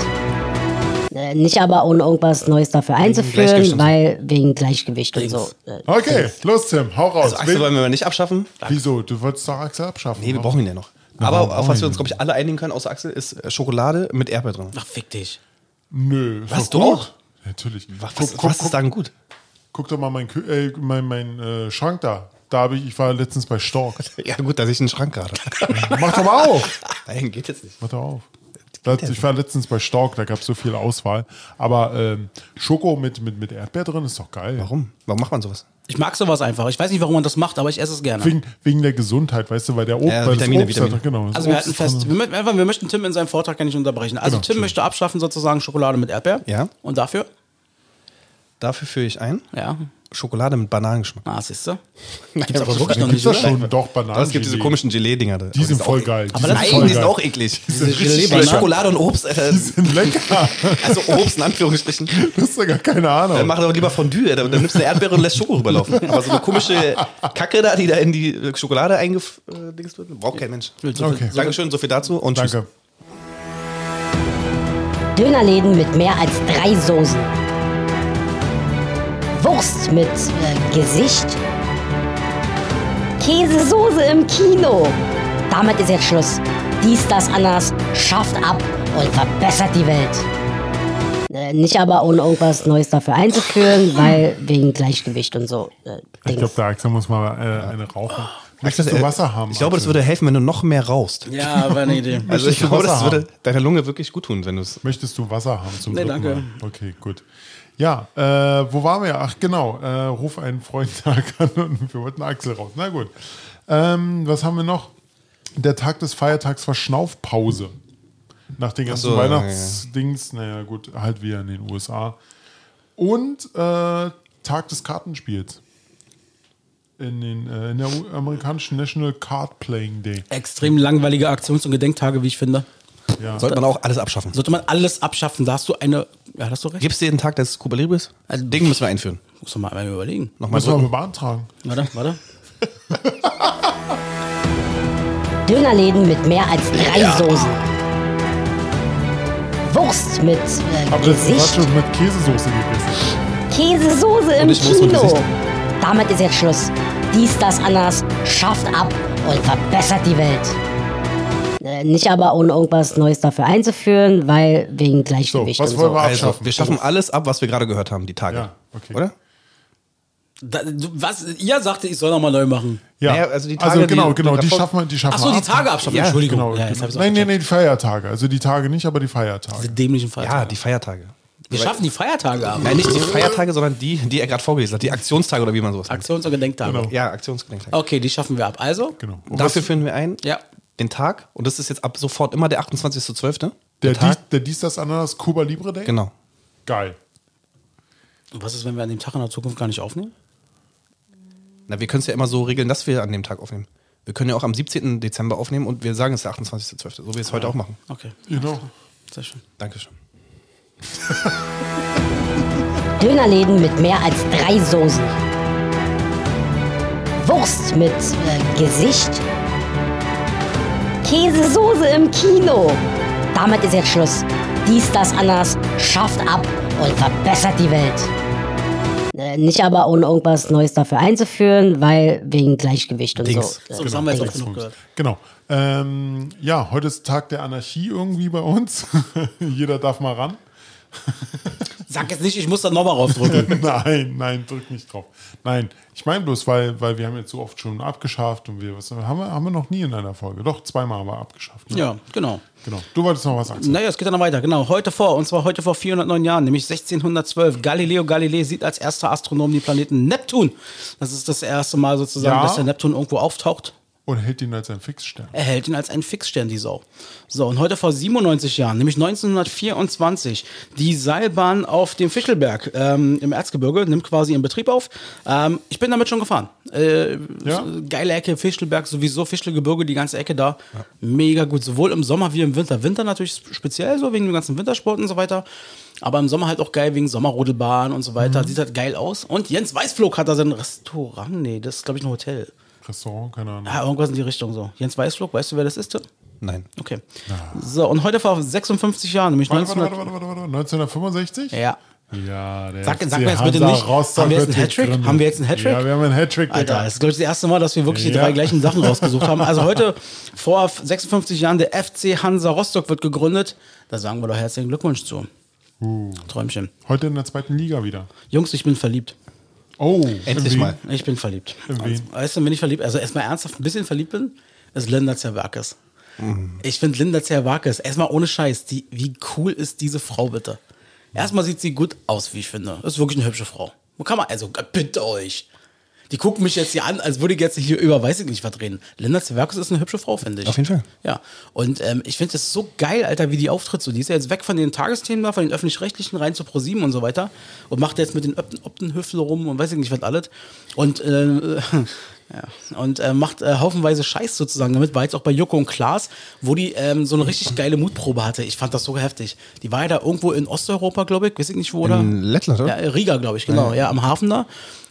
Äh, nicht aber ohne irgendwas Neues dafür einzuführen, weil wegen Gleichgewicht und so. Äh, Okay, los Tim, hau raus. Also Axel wollen wir nicht abschaffen. Wieso? Du wolltest doch Axel abschaffen. Nee, wir oder? brauchen ihn ja noch. Na, Aber auf was wir uns, glaube ich, alle einigen können, außer Axel, ist äh, Schokolade mit Erdbeer drin. Ach, fick dich. Nö. ist Was, doch du gut. auch? Natürlich. Was, guck, was, guck, was ist daran gut? guck doch mal mein, Kü- äh, mein, mein äh, Schrank da. Da habe ich, ich war letztens bei Stork. Ja, gut, dass ich einen Schrank gerade. Mach doch mal auf. Nein, geht jetzt nicht. Mach doch auf. Ich war letztens bei Stork, da gab es so viel Auswahl. Aber ähm, Schoko mit, mit, mit Erdbeer drin ist doch geil. Warum? Warum macht man sowas? Ich mag sowas einfach. Ich weiß nicht, warum man das macht, aber ich esse es gerne. Wegen, wegen der Gesundheit, weißt du, weil der Obst, Ja, weil Vitamine, das Obst Vitamine. Hat, genau, das Also wir ist fest, wir, mö- einfach, wir möchten Tim in seinem Vortrag gar nicht unterbrechen. Also Genau, Tim schön. möchte abschaffen sozusagen Schokolade mit Erdbeer. Ja. Und dafür? Dafür führe ich ein Ja. Schokolade mit Bananengeschmack. Ah, siehst du? Gibt's aber wirklich noch nicht, das oder? schon? Doch, Bananen. Es gibt diese komischen Gelee-Dinger. da. Die sind voll geil. Aber das ist voll Nein, die sind geil. auch eklig. Die sind richtig Gelee-Bananen. lecker. Schokolade und Obst. Äh, Die sind lecker. also Obst in Anführungsstrichen. Du hast ja gar keine Dann Ahnung. mach doch lieber Fondue. Dann, dann nimmst du eine Erdbeere und lässt Schoko rüberlaufen. Aber so eine komische Kacke da, die da in die äh, Schokolade eingedingst wird, braucht kein Mensch. Okay. Dankeschön, so viel dazu und tschüss. Danke. Dönerläden mit mehr als drei Soßen. Wurst mit äh, Gesicht. Käsesoße im Kino. Damit ist jetzt Schluss. Dies, das, anders schafft ab und verbessert die Welt. Äh, nicht aber ohne irgendwas Neues dafür einzuführen, weil wegen Gleichgewicht und so. Äh, Ich glaube, der Axel muss mal äh, eine rauchen. Möchtest Axel, du äh, Wasser haben? Ich glaube, das würde helfen, wenn du noch mehr rauchst. Ja, war eine Idee. Also ich Möchtest glaube, das würde deiner Lunge wirklich gut tun, wenn du es. Möchtest du Wasser haben zum Nee, danke. Mal? Okay, gut. Ja, äh, wo waren wir? Ach, genau. Äh, ruf einen Freund Tag an und wir wollten Axel raus. Na gut. Ähm, was haben wir noch? Der Tag des Feiertags Verschnaufpause. Nach den ganzen so, ja, Weihnachtsdings, naja, gut, halt wieder in den USA. Und äh, Tag des Kartenspiels. In, den, äh, in der amerikanischen National Card Playing Day. Extrem langweilige Aktions- und Gedenktage, wie ich finde. Ja. Sollte man auch alles abschaffen. Sollte man alles abschaffen, da hast du eine. Ja, hast du recht. Gibt es den Tag des Cuba Libres? Also Ding müssen wir einführen. Muss doch mal einmal überlegen. Nochmal man drücken. aber beantragen. Warte, warte. Dönerläden mit mehr als drei Soßen. Wurst mit äh, Aber das Gesicht. hast du mit Käsesoße gegessen. Käsesoße im Kino. Damit ist jetzt Schluss. Dies, das, anders schafft ab und verbessert die Welt. Äh, nicht aber ohne irgendwas Neues dafür einzuführen, weil wegen Gleichgewicht So, was und wollen so. wir Also, abschaffen? wir schaffen alles ab, was wir gerade gehört haben, die Tage. Ja, okay. Oder? Da, was? Ihr sagte, ich soll nochmal neu machen. Ja, Naja, also die Tage, genau, die- genau, die die schaffen wir, die schaffen Achso, die. Tage abschaffen. Ja, Entschuldigung. Genau, ja, genau. Nein, nein, nein, die Feiertage. Also die Tage nicht, aber die Feiertage. Diese dämlichen Feiertage. Ja, die Feiertage. Wir schaffen die Feiertage ab. Nein, nicht die Feiertage, sondern die, die er gerade vorgelesen hat. Die Aktionstage oder wie man sowas nennt. Aktions- und Gedenktage. Genau. Ja, Aktionsgedenktage. Okay, die schaffen wir ab. Also, Genau. Und Dafür führen wir ein ja. Den Tag, und das ist jetzt ab sofort immer der 28.12. der, Tag. Dies, der Dies, das, Ananas, Cuba Libre Day? Genau. Geil. Und was ist, wenn wir an dem Tag in der Zukunft gar nicht aufnehmen? Na, wir können es ja immer so regeln, dass wir an dem Tag aufnehmen. Wir können ja auch am 17. Dezember aufnehmen und wir sagen es ist der 28.12., so wie wir es heute auch machen. Okay, Genau. sehr schön. Dankeschön. Dönerläden mit mehr als drei Soßen. Wurst mit äh, Gesicht. Käsesoße im Kino. Damit ist jetzt Schluss. Dies, das, anders schafft ab und verbessert die Welt. Äh, nicht aber ohne irgendwas Neues dafür einzuführen, weil wegen Gleichgewicht und Dings. so. So, das haben wir jetzt auch genug Dings. gehört. Genau. Ähm, ja, heute ist Tag der Anarchie irgendwie bei uns. Jeder darf mal ran. Sag jetzt nicht, ich muss da nochmal draufdrücken. nein, nein, drück nicht drauf. Nein, ich meine bloß, weil, weil wir haben jetzt so oft schon abgeschafft und wir, was haben wir, haben wir noch nie in einer Folge. Doch, zweimal haben wir abgeschafft. Ne? ja, genau. Genau. Du wolltest noch was sagen. Naja, es geht dann noch weiter. Genau, heute vor, und zwar heute vor 409 Jahren, nämlich 1612. Galileo Galilei sieht als erster Astronom den Planeten Neptun. Das ist das erste Mal sozusagen, Ja. dass der Neptun irgendwo auftaucht. Und hält ihn als ein Fixstern. Er hält ihn als einen Fixstern, die Sau. So, und heute vor 97 Jahren, nämlich 1924, die Seilbahn auf dem Fischelberg ähm, im Erzgebirge nimmt quasi ihren Betrieb auf. Ähm, ich bin damit schon gefahren. Äh, Ja? Geile Ecke, Fischelberg, sowieso Fischelgebirge, die ganze Ecke da. Mega gut, sowohl im Sommer wie im Winter. Winter natürlich speziell so, wegen dem ganzen Wintersport und so weiter. Aber im Sommer halt auch geil wegen Sommerrodelbahn und so weiter. Sieht halt geil aus. Und Jens Weißflog hat da sein Restaurant. Nee, das ist, glaube ich, ein Hotel. Restaurant, keine Ahnung. Ja, irgendwas in die Richtung so. Jens Weißflug, weißt du, wer das ist? Tim? Nein. Okay. So, und heute vor 56 Jahren, nämlich Warte, warte, 1900. warte, warte, warte, warte. 1965? Ja. Ja, der Sag, sag mir jetzt bitte nicht, Rostock haben wir jetzt einen Hattrick? Haben wir jetzt einen Hattrick? Ja, wir haben einen Hattrick, Alter, Digga. das ist, glaube ich, das erste Mal, dass wir wirklich die Ja. drei gleichen Sachen rausgesucht haben. Also heute, vor 56 Jahren, der FC Hansa Rostock wird gegründet. Da sagen wir doch herzlichen Glückwunsch zu. Uh. Träumchen. Heute in der zweiten Liga wieder. Jungs, ich bin verliebt. Oh, Endlich mal. Ich bin verliebt. Also, weißt du, wenn ich verliebt, also erstmal ernsthaft ein bisschen verliebt bin, ist Linda Zerwakis. Mhm. Ich finde Linda Zerwakis, erstmal ohne Scheiß, die, wie cool ist diese Frau bitte? Erstmal sieht sie gut aus, wie ich finde. Ist wirklich eine hübsche Frau. Wo kann man, also bitte euch. Die gucken mich jetzt hier an, als würde ich jetzt hier über, weiß ich nicht, was reden. Linda Zerwakis ist eine hübsche Frau, finde ich. Auf jeden Fall. Ja. Und ähm, ich finde das so geil, Alter, wie die auftritt. So, die ist ja jetzt weg von den Tagesthemen da, von den öffentlich-rechtlichen rein zu ProSieben und so weiter. Und macht jetzt mit den Opten Optenhöfel rum und weiß ich nicht, was alles. Und, äh, ja. und äh, macht äh, haufenweise Scheiß sozusagen damit. War jetzt auch bei Joko und Klaas, wo die ähm, so eine richtig geile Mutprobe hatte. Ich fand das so heftig. Die war ja da irgendwo in Osteuropa, glaube ich, weiß ich nicht wo, oder? In Lettland, oder? Ja, Riga, glaube ich, genau, ja, am Hafen da.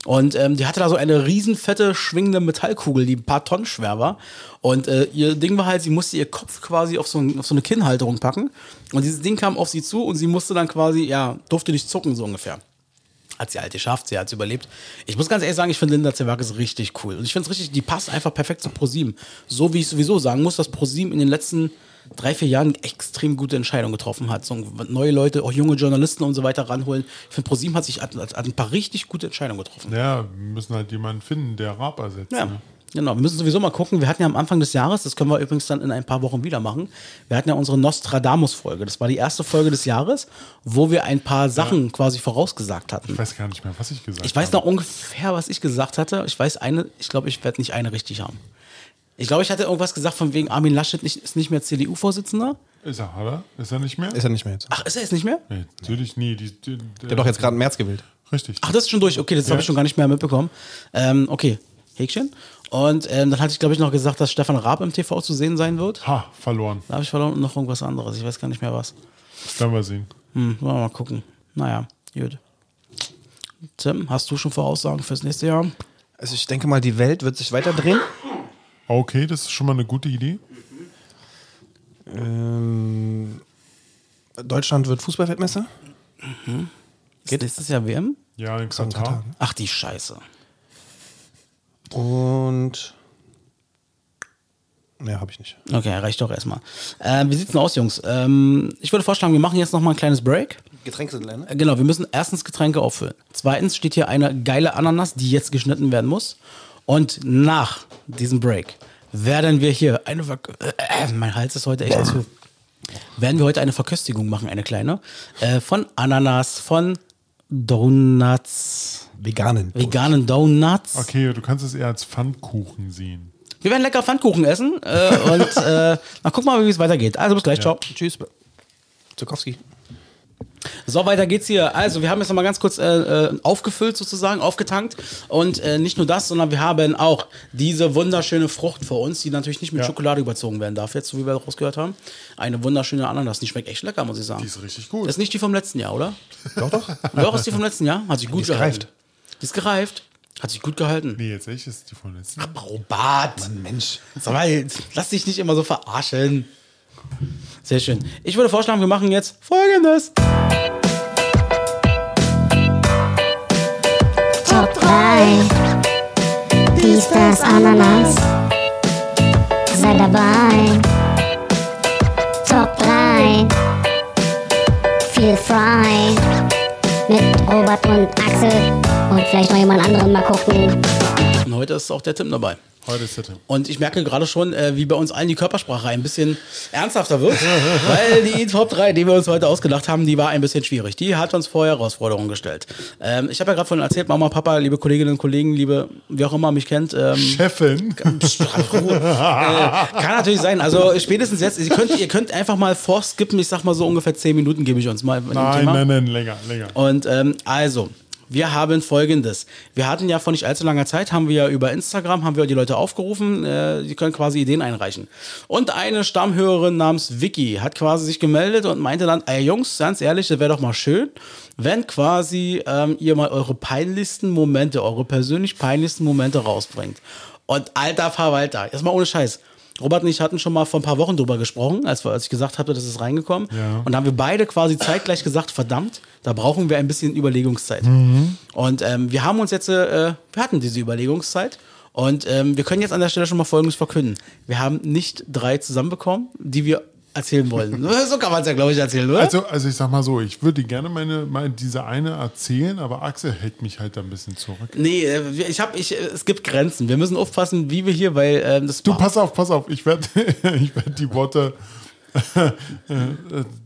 Und ähm, die hatte da so eine riesenfette, schwingende Metallkugel, die ein paar Tonnen schwer war. Und äh, ihr Ding war halt, sie musste ihr Kopf quasi auf so, ein, auf so eine Kinnhalterung packen. Und dieses Ding kam auf sie zu und sie musste dann quasi, ja, durfte nicht zucken, so ungefähr. Hat sie halt geschafft, sie hat es überlebt. Ich muss ganz ehrlich sagen, ich finde Linda Zerwakis richtig cool. Und ich finde es richtig, die passt einfach perfekt zu ProSieben. So wie ich sowieso sagen muss, dass ProSieben in den letzten drei, vier Jahren extrem gute Entscheidungen getroffen hat. So neue Leute, auch junge Journalisten und so weiter ranholen. Ich finde, ProSieben hat sich hat, hat ein paar richtig gute Entscheidungen getroffen. Ja, wir müssen halt jemanden finden, der Raab ersetzt. Ja. Ne? Genau, wir müssen sowieso mal gucken. Wir hatten ja am Anfang des Jahres, das können wir übrigens dann in ein paar Wochen wieder machen. Wir hatten ja unsere Nostradamus-Folge. Das war die erste Folge des Jahres, wo wir ein paar Sachen quasi vorausgesagt hatten. Ich weiß gar nicht mehr, was ich gesagt Ich weiß habe. noch ungefähr, was ich gesagt hatte. Ich weiß eine, ich glaube, ich werde nicht eine richtig haben. Ich glaube, ich hatte irgendwas gesagt von wegen Armin Laschet nicht, ist nicht mehr CDU-Vorsitzender. Ist er, oder? Ist er nicht mehr? Ist er nicht mehr jetzt. Ach, ist er jetzt nicht mehr? Nee, natürlich nie. Die, die, Der hat doch jetzt gerade im März gewählt. Richtig. Ach, das ist schon durch. Okay, das habe ich schon gar nicht mehr mitbekommen. Ähm, okay, Häkchen. Und ähm, dann hatte ich, glaube ich, noch gesagt, dass Stefan Raab im TV zu sehen sein wird. Ha, verloren. Da habe ich verloren und noch irgendwas anderes. Ich weiß gar nicht mehr was. Werden wir sehen. Hm, wollen wir mal gucken. Naja, gut. Tim, hast du schon Voraussagen fürs nächste Jahr? Also ich denke mal, die Welt wird sich weiter drehen. Okay, das ist schon mal eine gute Idee. Ähm, Deutschland wird Fußballweltmeister. Geht nächstes Jahr WM? Ja, in Katar. Katar. Ach, die Scheiße. Und. Ne, habe ich nicht. Okay, reicht doch erstmal. Äh, wie sieht's denn aus, Jungs? Ähm, ich würde vorschlagen, wir machen jetzt noch mal ein kleines Break. Getränke sind leer, ne? Äh, Genau, wir müssen erstens Getränke auffüllen. Zweitens steht hier eine geile Ananas, die jetzt geschnitten werden muss. Und nach diesem Break werden wir hier eine Ver äh, äh, mein Hals ist heute echt zu. Werden wir heute eine Verköstigung machen, eine kleine, äh, von Ananas, von Donuts, Veganen. veganen Donuts. Okay, du kannst es eher als Pfannkuchen sehen. Wir werden lecker Pfannkuchen essen äh, und äh, na, guck mal, wie es weitergeht. Also bis gleich, ciao. Tschüss. Zukowski. So, weiter geht's hier. Also, wir haben jetzt nochmal ganz kurz äh, äh, aufgefüllt sozusagen, aufgetankt. Und äh, nicht nur das, sondern wir haben auch diese wunderschöne Frucht vor uns, die natürlich nicht mit Ja. Schokolade überzogen werden darf, jetzt, so wie wir rausgehört haben. Eine wunderschöne Ananas. Die schmeckt echt lecker, muss ich sagen. Die ist richtig gut. Das ist nicht die vom letzten Jahr, oder? Doch, doch. Doch, ist die vom letzten Jahr. Hat sich gut ist gehalten. gereift. Die ist gereift. Hat sich gut gehalten. Nee, jetzt echt ist die von letzten. Robert. Mensch. Sag mal, lass dich nicht immer so verarschen. Sehr schön. Ich würde vorschlagen, wir machen jetzt folgendes. Top 3. Dies, das, Ananas. Sei dabei. Top 3. Feel frei. mit Robert und Axel und vielleicht noch jemand anderen mal gucken. Und heute ist auch der Tim dabei. Heute ist der Tim. Und ich merke gerade schon, äh, wie bei uns allen die Körpersprache ein bisschen ernsthafter wird, weil die Top 3, die wir uns heute ausgedacht haben, die war ein bisschen schwierig. Die hat uns vor Herausforderungen gestellt. Ähm, ich habe ja gerade vorhin erzählt, Mama, Papa, liebe Kolleginnen und Kollegen, liebe, wie auch immer mich kennt. Ähm, Chefin. Äh, kann natürlich sein. Also spätestens jetzt, ihr könnt, ihr könnt einfach mal vorskippen, ich sag mal so ungefähr 10 Minuten gebe ich uns mal. Nein, Thema. nein, nein, länger, länger. Und ähm, also, wir haben folgendes. Wir hatten ja vor nicht allzu langer Zeit, haben wir ja über Instagram, haben wir die Leute aufgerufen, äh, die können quasi Ideen einreichen. Und eine Stammhörerin namens Vicky hat quasi sich gemeldet und meinte dann, ey Jungs, ganz ehrlich, das wäre doch mal schön, wenn quasi ähm, ihr mal eure peinlichsten Momente, eure persönlich peinlichsten Momente rausbringt. Und alter Verwalter, erstmal ohne Scheiß. Robert und ich hatten schon mal vor ein paar Wochen drüber gesprochen, als, wir, als ich gesagt habe, das ist reingekommen. Ja. Und da haben wir beide quasi zeitgleich gesagt, verdammt, da brauchen wir ein bisschen Überlegungszeit. Und ähm, wir haben uns jetzt, äh, wir hatten diese Überlegungszeit. Und ähm, wir können jetzt an der Stelle schon mal Folgendes verkünden. Wir haben nicht drei zusammenbekommen, die wir erzählen wollen. so kann man es ja, glaube ich, erzählen, oder? Also, also ich sag mal so, ich würde gerne meine, meine diese eine erzählen, aber Axel hält mich halt da ein bisschen zurück. nee, äh, ich hab, ich, äh, es gibt Grenzen. Wir müssen aufpassen, wie wir hier, weil ähm, das Du, pass auf, pass auf, ich werde ich werd die Worte,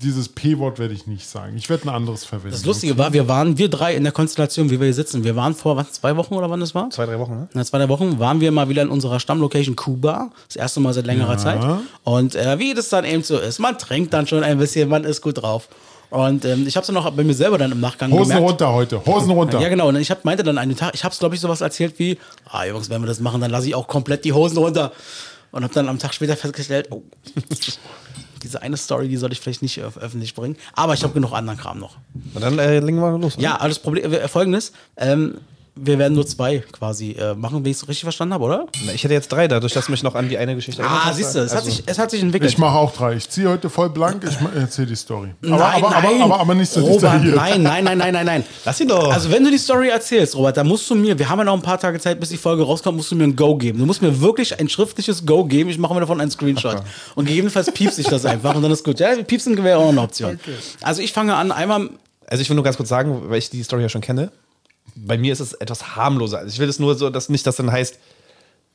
dieses P-Wort werde ich nicht sagen. Ich werde ein anderes verwenden. Das Lustige war, wir waren, wir drei in der Konstellation, wie wir hier sitzen, wir waren vor, was, zwei Wochen oder wann das war? Zwei, drei Wochen, ne? In zwei, drei Wochen waren wir mal wieder in unserer Stammlocation Kuba. Das erste Mal seit längerer Ja. Zeit. Und äh, wie das dann eben so ist, man trinkt dann schon ein bisschen, man ist gut drauf. Und ähm, ich habe es dann auch bei mir selber dann im Nachgang Hosen gemerkt. runter heute, Hosen runter. Ja, genau. Und ich hab, meinte dann einen Tag, ich habe es, glaube ich, sowas erzählt wie, ah, Jungs, wenn wir das machen, dann lasse ich auch komplett die Hosen runter. Und habe dann am Tag später festgestellt, oh, diese eine Story, die soll ich vielleicht nicht öf- öffentlich bringen. Aber ich habe genug anderen Kram noch. Und dann äh, legen wir los. oder? Ja, das Problem, äh, folgendes, ähm, wir werden nur zwei quasi äh, machen, wenn ich es richtig verstanden habe, oder? Na, Ich hätte jetzt drei, dadurch, dass du mich noch an die eine Geschichte erinnert Ah, siehst du, es, hat Also- sich, es hat sich entwickelt. Ich mache auch drei. Ich ziehe heute voll blank, ich erzähle die Story. Aber, Nein, aber, nein. aber, aber, aber nicht so Robert, detailliert. nein, nein, nein, nein, nein, nein. Lass ihn doch. Also wenn du die Story erzählst, Robert, dann musst du mir, wir haben ja noch ein paar Tage Zeit, bis die Folge rauskommt, musst du mir ein Go geben. Du musst mir wirklich ein schriftliches Go geben. Ich mache mir davon einen Screenshot. Und gegebenenfalls piepst ich das einfach und dann ist gut. Ja, piepsen wäre auch noch eine Option. Also ich fange an, einmal Also ich will nur ganz kurz sagen, weil ich die Story ja schon kenne. Bei mir ist es etwas harmloser. Also ich will es nur so, dass nicht das dann heißt,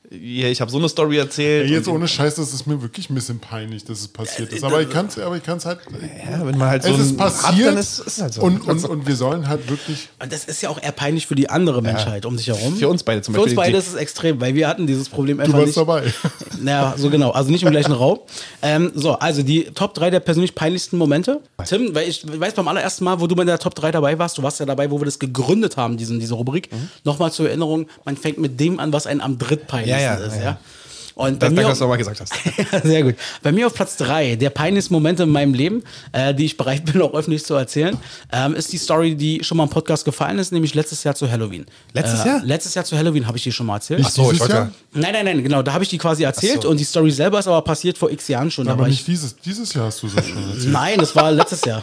ich habe so eine Story erzählt. Ey, jetzt ohne Scheiß, das ist mir wirklich ein bisschen peinlich, dass es passiert ist. Aber ich kann es aber ich kann's halt. ja, wenn man halt so es ist passiert. hat, dann ist ist es halt so. und, und, und wir sollen halt wirklich. Und das ist ja auch eher peinlich für die andere Menschheit um sich herum. Für uns beide zum Für uns Beispiel. beide ist es extrem, weil wir hatten dieses Problem Du einfach warst nicht. dabei. Naja, so genau. Also nicht im gleichen Raum. Ähm, so, also die Top 3 der persönlich peinlichsten Momente. Tim, weil ich weiß beim allerersten Mal, wo du bei der Top 3 dabei warst, du warst ja dabei, wo wir das gegründet haben, diesen, diese Rubrik. Mhm. Nochmal zur Erinnerung, man fängt mit dem an, was einen am drittpeinlichsten Ja, ja, ist. ja, Ja, ja. Und bei Das, mir, danke, dass du nochmal gesagt hast. ja, sehr gut. Bei mir auf Platz 3, der peinlichsten Momente in meinem Leben, äh, die ich bereit bin, auch öffentlich zu erzählen, ähm, ist die Story, die schon mal im Podcast gefallen ist, nämlich letztes Jahr zu Halloween. Letztes äh, Jahr? Letztes Jahr zu Halloween habe ich die schon mal erzählt. Nicht dieses wollte Jahr? ja- Nein, nein, nein, genau. Da habe ich die quasi erzählt Ach so. und die Story selber ist aber passiert vor x Jahren schon. Da Aber war nicht ich, dieses. Dieses Jahr hast du so schon erzählt. nein, das war letztes Jahr.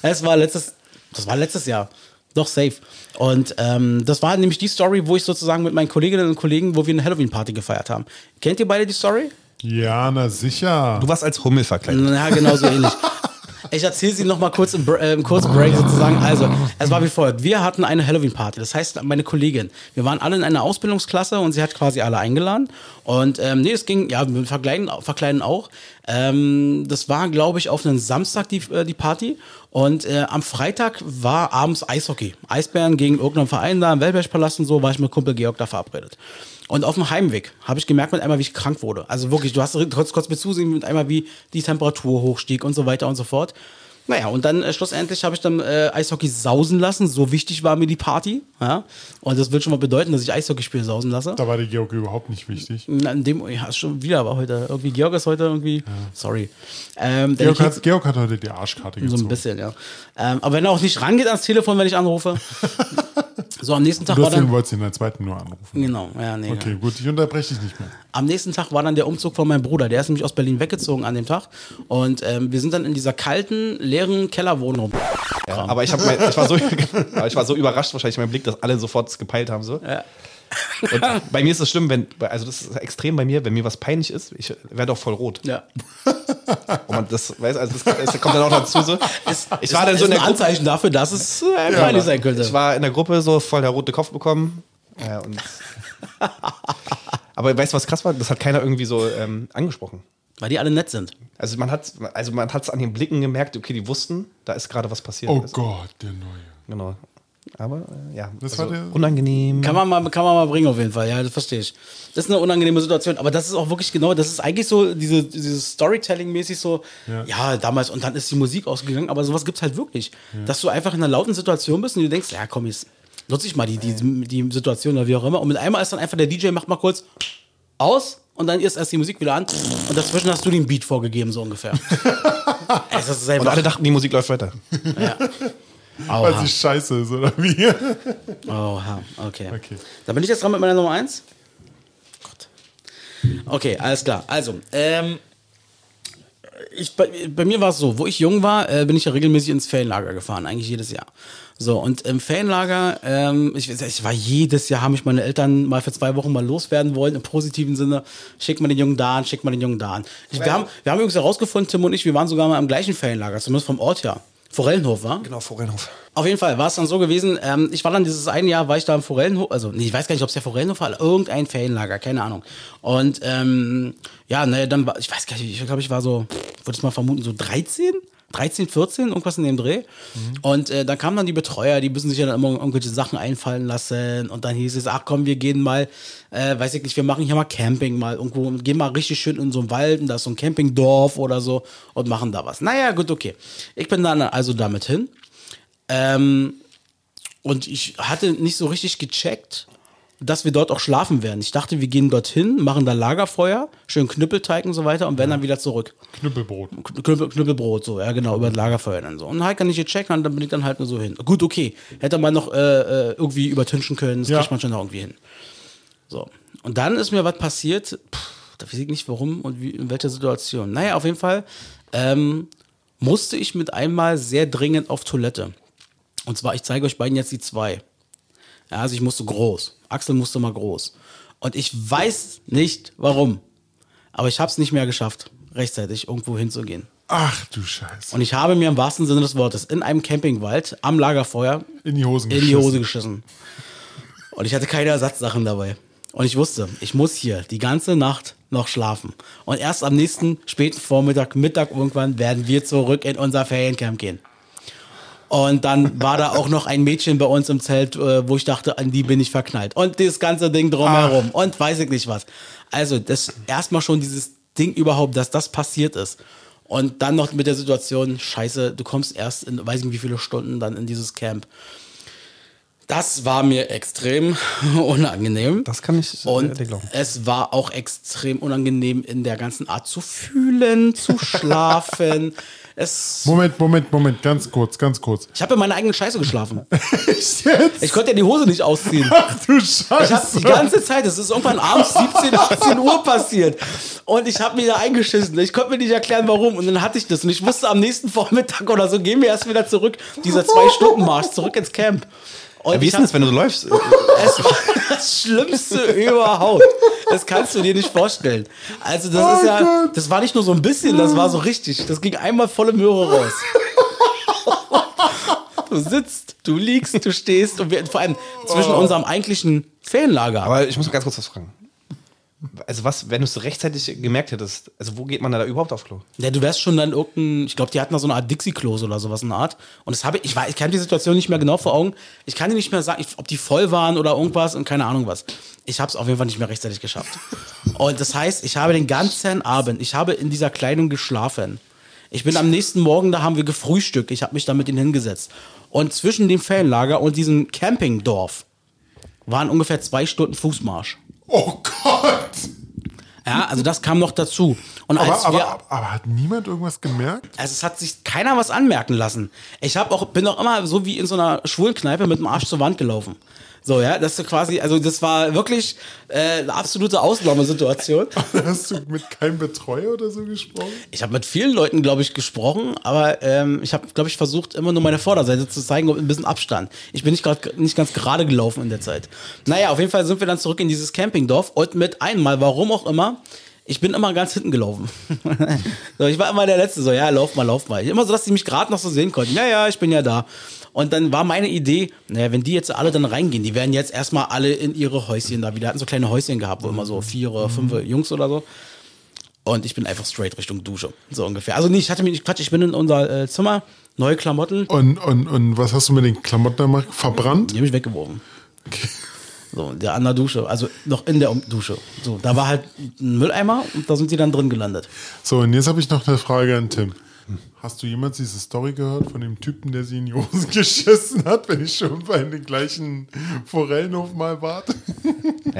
Es war letztes, das war letztes Jahr. Doch, safe. Und ähm, das war nämlich die Story, wo ich sozusagen mit meinen Kolleginnen und Kollegen, wo wir eine Halloween-Party gefeiert haben. Kennt ihr beide die Story? Ja, na sicher. Du warst als Hummel verkleidet. Ja, genau so ähnlich. Ich erzähle sie noch mal kurz im, äh, im kurzen Break sozusagen. Also, es war wie folgt. Wir hatten eine Halloween-Party. Das heißt, meine Kollegin. Wir waren alle in einer Ausbildungsklasse und sie hat quasi alle eingeladen. Und ähm, nee, es ging, ja, mit Verkleiden, Verkleiden auch. Ähm, das war, glaube ich, auf einen Samstag die, äh, die Party. Und äh, am Freitag war abends Eishockey. Eisbären gegen irgendeinen Verein da im Wellbergpalast und so, war ich mit Kumpel Georg da verabredet. Und auf dem Heimweg habe ich gemerkt mit einmal, wie ich krank wurde. Also wirklich, du hast kurz, kurz mir zusehen mit einmal, wie die Temperatur hochstieg und so weiter und so fort. Naja, und dann äh, schlussendlich habe ich dann äh, Eishockey sausen lassen. So wichtig war mir die Party. Ja? Und das will schon mal bedeuten, dass ich Eishockeyspiel sausen lasse. Da war der Georg überhaupt nicht wichtig. Na, in dem, ja, schon wieder, aber heute irgendwie, Georg ist heute irgendwie, sorry. Ähm, Georg hat, Georg hat heute die Arschkarte so gezogen. ein bisschen, ja. Ähm, aber wenn er auch nicht rangeht ans Telefon, wenn ich anrufe. so, am nächsten Tag Du war dann. wolltest ihn in der zweiten nur anrufen. Genau, ja, nee. Okay, gut, ich unterbreche dich nicht mehr. Am nächsten Tag war dann der Umzug von meinem Bruder. Der ist nämlich aus Berlin weggezogen an dem Tag. Und ähm, wir sind dann in dieser kalten, leeren Kellerwohnung. Ja, aber ich, mein, ich, war so, ich war so überrascht wahrscheinlich mein Blick, dass alle sofort es gepeilt haben. So. Und bei mir ist es schlimm, wenn, also das ist extrem bei mir, wenn mir was peinlich ist, ich werde auch voll rot. Ja. Und man das, weiß, also das, das kommt dann auch dazu so. ich war dann ist so in ein der Gruppe, Anzeichen dafür, dass es äh, peinlich sein könnte. ich war in der Gruppe so voll der rote Kopf bekommen. Ja, und aber weißt du, was krass war? Das hat keiner irgendwie so ähm, angesprochen. Weil die alle nett sind. Also man hat also man hat es an den Blicken gemerkt, okay, die wussten, da ist gerade was passiert. Oh Also, Gott, der neue. Genau. Aber äh, ja, Das also war der- unangenehm. Kann man, mal, kann man mal bringen auf jeden Fall, ja, das verstehe ich. Das ist eine unangenehme Situation, aber das ist auch wirklich genau, das ist eigentlich so diese, dieses Storytelling-mäßig so, ja. damals und dann ist die Musik ausgegangen, aber sowas gibt es halt wirklich. Dass du einfach in einer lauten Situation bist und du denkst, ja komm, jetzt nutze ich mal die, die, die Situation oder wie auch immer und mit einmal ist dann einfach der DJ, macht mal kurz aus und dann ist erst die Musik wieder an und dazwischen hast du den Beat vorgegeben, so ungefähr. es ist Und alle dachten, die Musik läuft weiter. ja. Weil sie scheiße ist, oder wie? Oha, okay. Okay. Dann bin ich jetzt dran mit meiner Nummer 1. Gott. Okay, alles klar. Also, ähm, ich, bei, bei mir war es so, wo ich jung war, äh, bin ich ja regelmäßig ins Ferienlager gefahren, eigentlich jedes Jahr. So, und im Ferienlager, ähm, ich, ich war jedes Jahr, haben mich meine Eltern mal für zwei Wochen mal loswerden wollen, im positiven Sinne, schick mal den Jungen da an, schick mal den Jungen da an. Ich, wir, haben, wir haben übrigens herausgefunden, Tim und ich, wir waren sogar mal im gleichen Ferienlager, zumindest vom Ort her. Forellenhof, war? Genau, Vorrennhof. Auf jeden Fall war es dann so gewesen, ähm, ich war dann dieses ein Jahr, war ich da im Forellenhof, also nee, ich weiß gar nicht, ob es der Forellenhof war, irgendein Ferienlager, keine Ahnung. Und ähm, ja, naja, dann war, ich weiß gar nicht, ich glaube, ich war so, würde ich mal vermuten, so 13? 13, 14, irgendwas in dem Dreh. Und äh, dann kamen dann die Betreuer, die müssen sich ja dann immer irgendwelche Sachen einfallen lassen. Und dann hieß es, ach komm, wir gehen mal, äh, weiß ich nicht, wir machen hier mal Camping mal irgendwo und gehen mal richtig schön in so einen Wald und da ist so ein Campingdorf oder so und machen da was. Naja, gut, okay. Ich bin dann also damit hin. Ähm, und ich hatte nicht so richtig gecheckt, dass wir dort auch schlafen werden. Ich dachte, wir gehen dorthin, machen da Lagerfeuer, schön Knüppelteig und so weiter und werden dann wieder zurück. Knüppelbrot. Knüppel, Knüppelbrot, so, ja, genau, über das Lagerfeuer dann so. Und halt kann ich gecheckt und dann bin ich dann halt nur so hin. Gut, okay. Hätte man noch äh, äh, irgendwie übertünchen können, das Ja. kriegt man schon noch irgendwie hin. So. Und dann ist mir was passiert, pff, da weiß ich nicht warum und wie, in welcher Situation. Naja, auf jeden Fall ähm, musste ich mit einmal sehr dringend auf Toilette. Und zwar, ich zeige euch beiden jetzt die zwei. Also ich musste groß. Axel musste mal groß. Und ich weiß nicht warum. Aber ich habe es nicht mehr geschafft, rechtzeitig irgendwo hinzugehen. Ach du Scheiße. Und ich habe mir im wahrsten Sinne des Wortes in einem Campingwald am Lagerfeuer In die Hosen in die. Hose geschissen. Und ich hatte keine Ersatzsachen dabei. Und ich wusste, ich muss hier die ganze Nacht noch schlafen. Und erst am nächsten späten Vormittag, Mittag irgendwann werden wir zurück in unser Feriencamp gehen. Und dann war da auch noch ein Mädchen bei uns im Zelt, äh, wo ich dachte, an die bin ich verknallt. Und das ganze Ding drumherum. Und weiß ich nicht was. Also, das erstmal schon dieses Ding überhaupt, dass das passiert ist. Und dann noch mit der Situation, scheiße, du kommst erst in weiß ich nicht wie viele Stunden dann in dieses Camp. Das war mir extrem unangenehm. Das kann ich Und es war auch extrem unangenehm in der ganzen Art zu fühlen, zu schlafen. es, Moment, Moment, Moment, ganz kurz, ganz kurz. ich habe in meiner eigenen Scheiße geschlafen. Echt jetzt? Ich konnte ja die Hose nicht ausziehen. Ach du Ich habe Scheiße. die ganze Zeit, es ist irgendwann abends 17, 18 Uhr passiert. Und ich habe mir da eingeschissen. Ich konnte mir nicht erklären, warum. Und dann hatte ich das. Und ich wusste, am nächsten Vormittag oder so gehen wir erst wieder zurück. Dieser Zwei-Stunden-Marsch zurück ins Camp. Und Wie ich ist denn das, wenn du so läufst? Es war das Schlimmste überhaupt. Das kannst du dir nicht vorstellen. Also, das ist ja, das war nicht nur so ein bisschen, das war so richtig. Das ging einmal volle Möhre raus. Du sitzt, du liegst, du stehst und wir, vor allem zwischen unserem eigentlichen Ferienlager. Aber ich muss mal ganz kurz was fragen. Also was, wenn du es rechtzeitig gemerkt hättest, also wo geht man da überhaupt auf Klo? Ja, du wärst schon dann irgendein, ich glaube, die hatten da so eine Art Dixie-Klos oder sowas in der Art. Und das habe ich, ich weiß, ich kann die Situation nicht mehr genau vor Augen. Ich kann dir nicht mehr sagen, ob die voll waren oder irgendwas und keine Ahnung was. Ich habe es auf jeden Fall nicht mehr rechtzeitig geschafft. Und das heißt, ich habe den ganzen Abend, ich habe in dieser Kleidung geschlafen. Ich bin am nächsten Morgen, da haben wir gefrühstückt. Ich habe mich da mit ihnen hingesetzt. Und zwischen dem Ferienlager und diesem Campingdorf waren ungefähr zwei Stunden Fußmarsch. Oh Gott. Ja, also das kam noch dazu. Und Aber, als wir, aber, aber hat niemand irgendwas gemerkt? also es hat sich keiner was anmerken lassen. Ich habe auch bin auch immer so wie in so einer Schwulenkneipe mit dem Arsch zur Wand gelaufen. So, ja, das ist quasi, also das war wirklich äh, eine absolute Ausnahmesituation. Hast du mit keinem Betreuer oder so gesprochen? Ich habe mit vielen Leuten, glaube ich, gesprochen, aber ähm, ich habe, glaube ich, versucht, immer nur meine Vorderseite zu zeigen und ein bisschen Abstand. Ich bin nicht, grad, nicht ganz gerade gelaufen in der Zeit. Naja, auf jeden Fall sind wir dann zurück in dieses Campingdorf und mit einmal, warum auch immer, ich bin immer ganz hinten gelaufen. so, ich war immer der Letzte, so, ja, lauf mal, lauf mal. Immer so, dass die mich gerade noch so sehen konnten. Ja, ja, ich bin ja da. Und dann war meine Idee, naja, wenn die jetzt alle dann reingehen, die werden jetzt erstmal alle in ihre Häuschen da wieder, hatten so kleine Häuschen gehabt, wo immer so vier oder fünf Jungs oder so. Und ich bin einfach straight Richtung Dusche. So ungefähr. Also nicht, ich hatte mich nicht Quatsch, ich bin in unser äh, Zimmer, neue Klamotten, Und, und, und was hast du mit den Klamotten gemacht? Verbrannt? die habe ich weggeworfen. So, der an der Dusche, also noch in der Dusche. So, da war halt ein Mülleimer und da sind die dann drin gelandet. So, und jetzt habe ich noch eine Frage an Tim. Hast du jemals diese Story gehört von dem Typen, der sie in die Hosen geschissen hat, wenn ich schon bei dem gleichen Forellenhof mal war?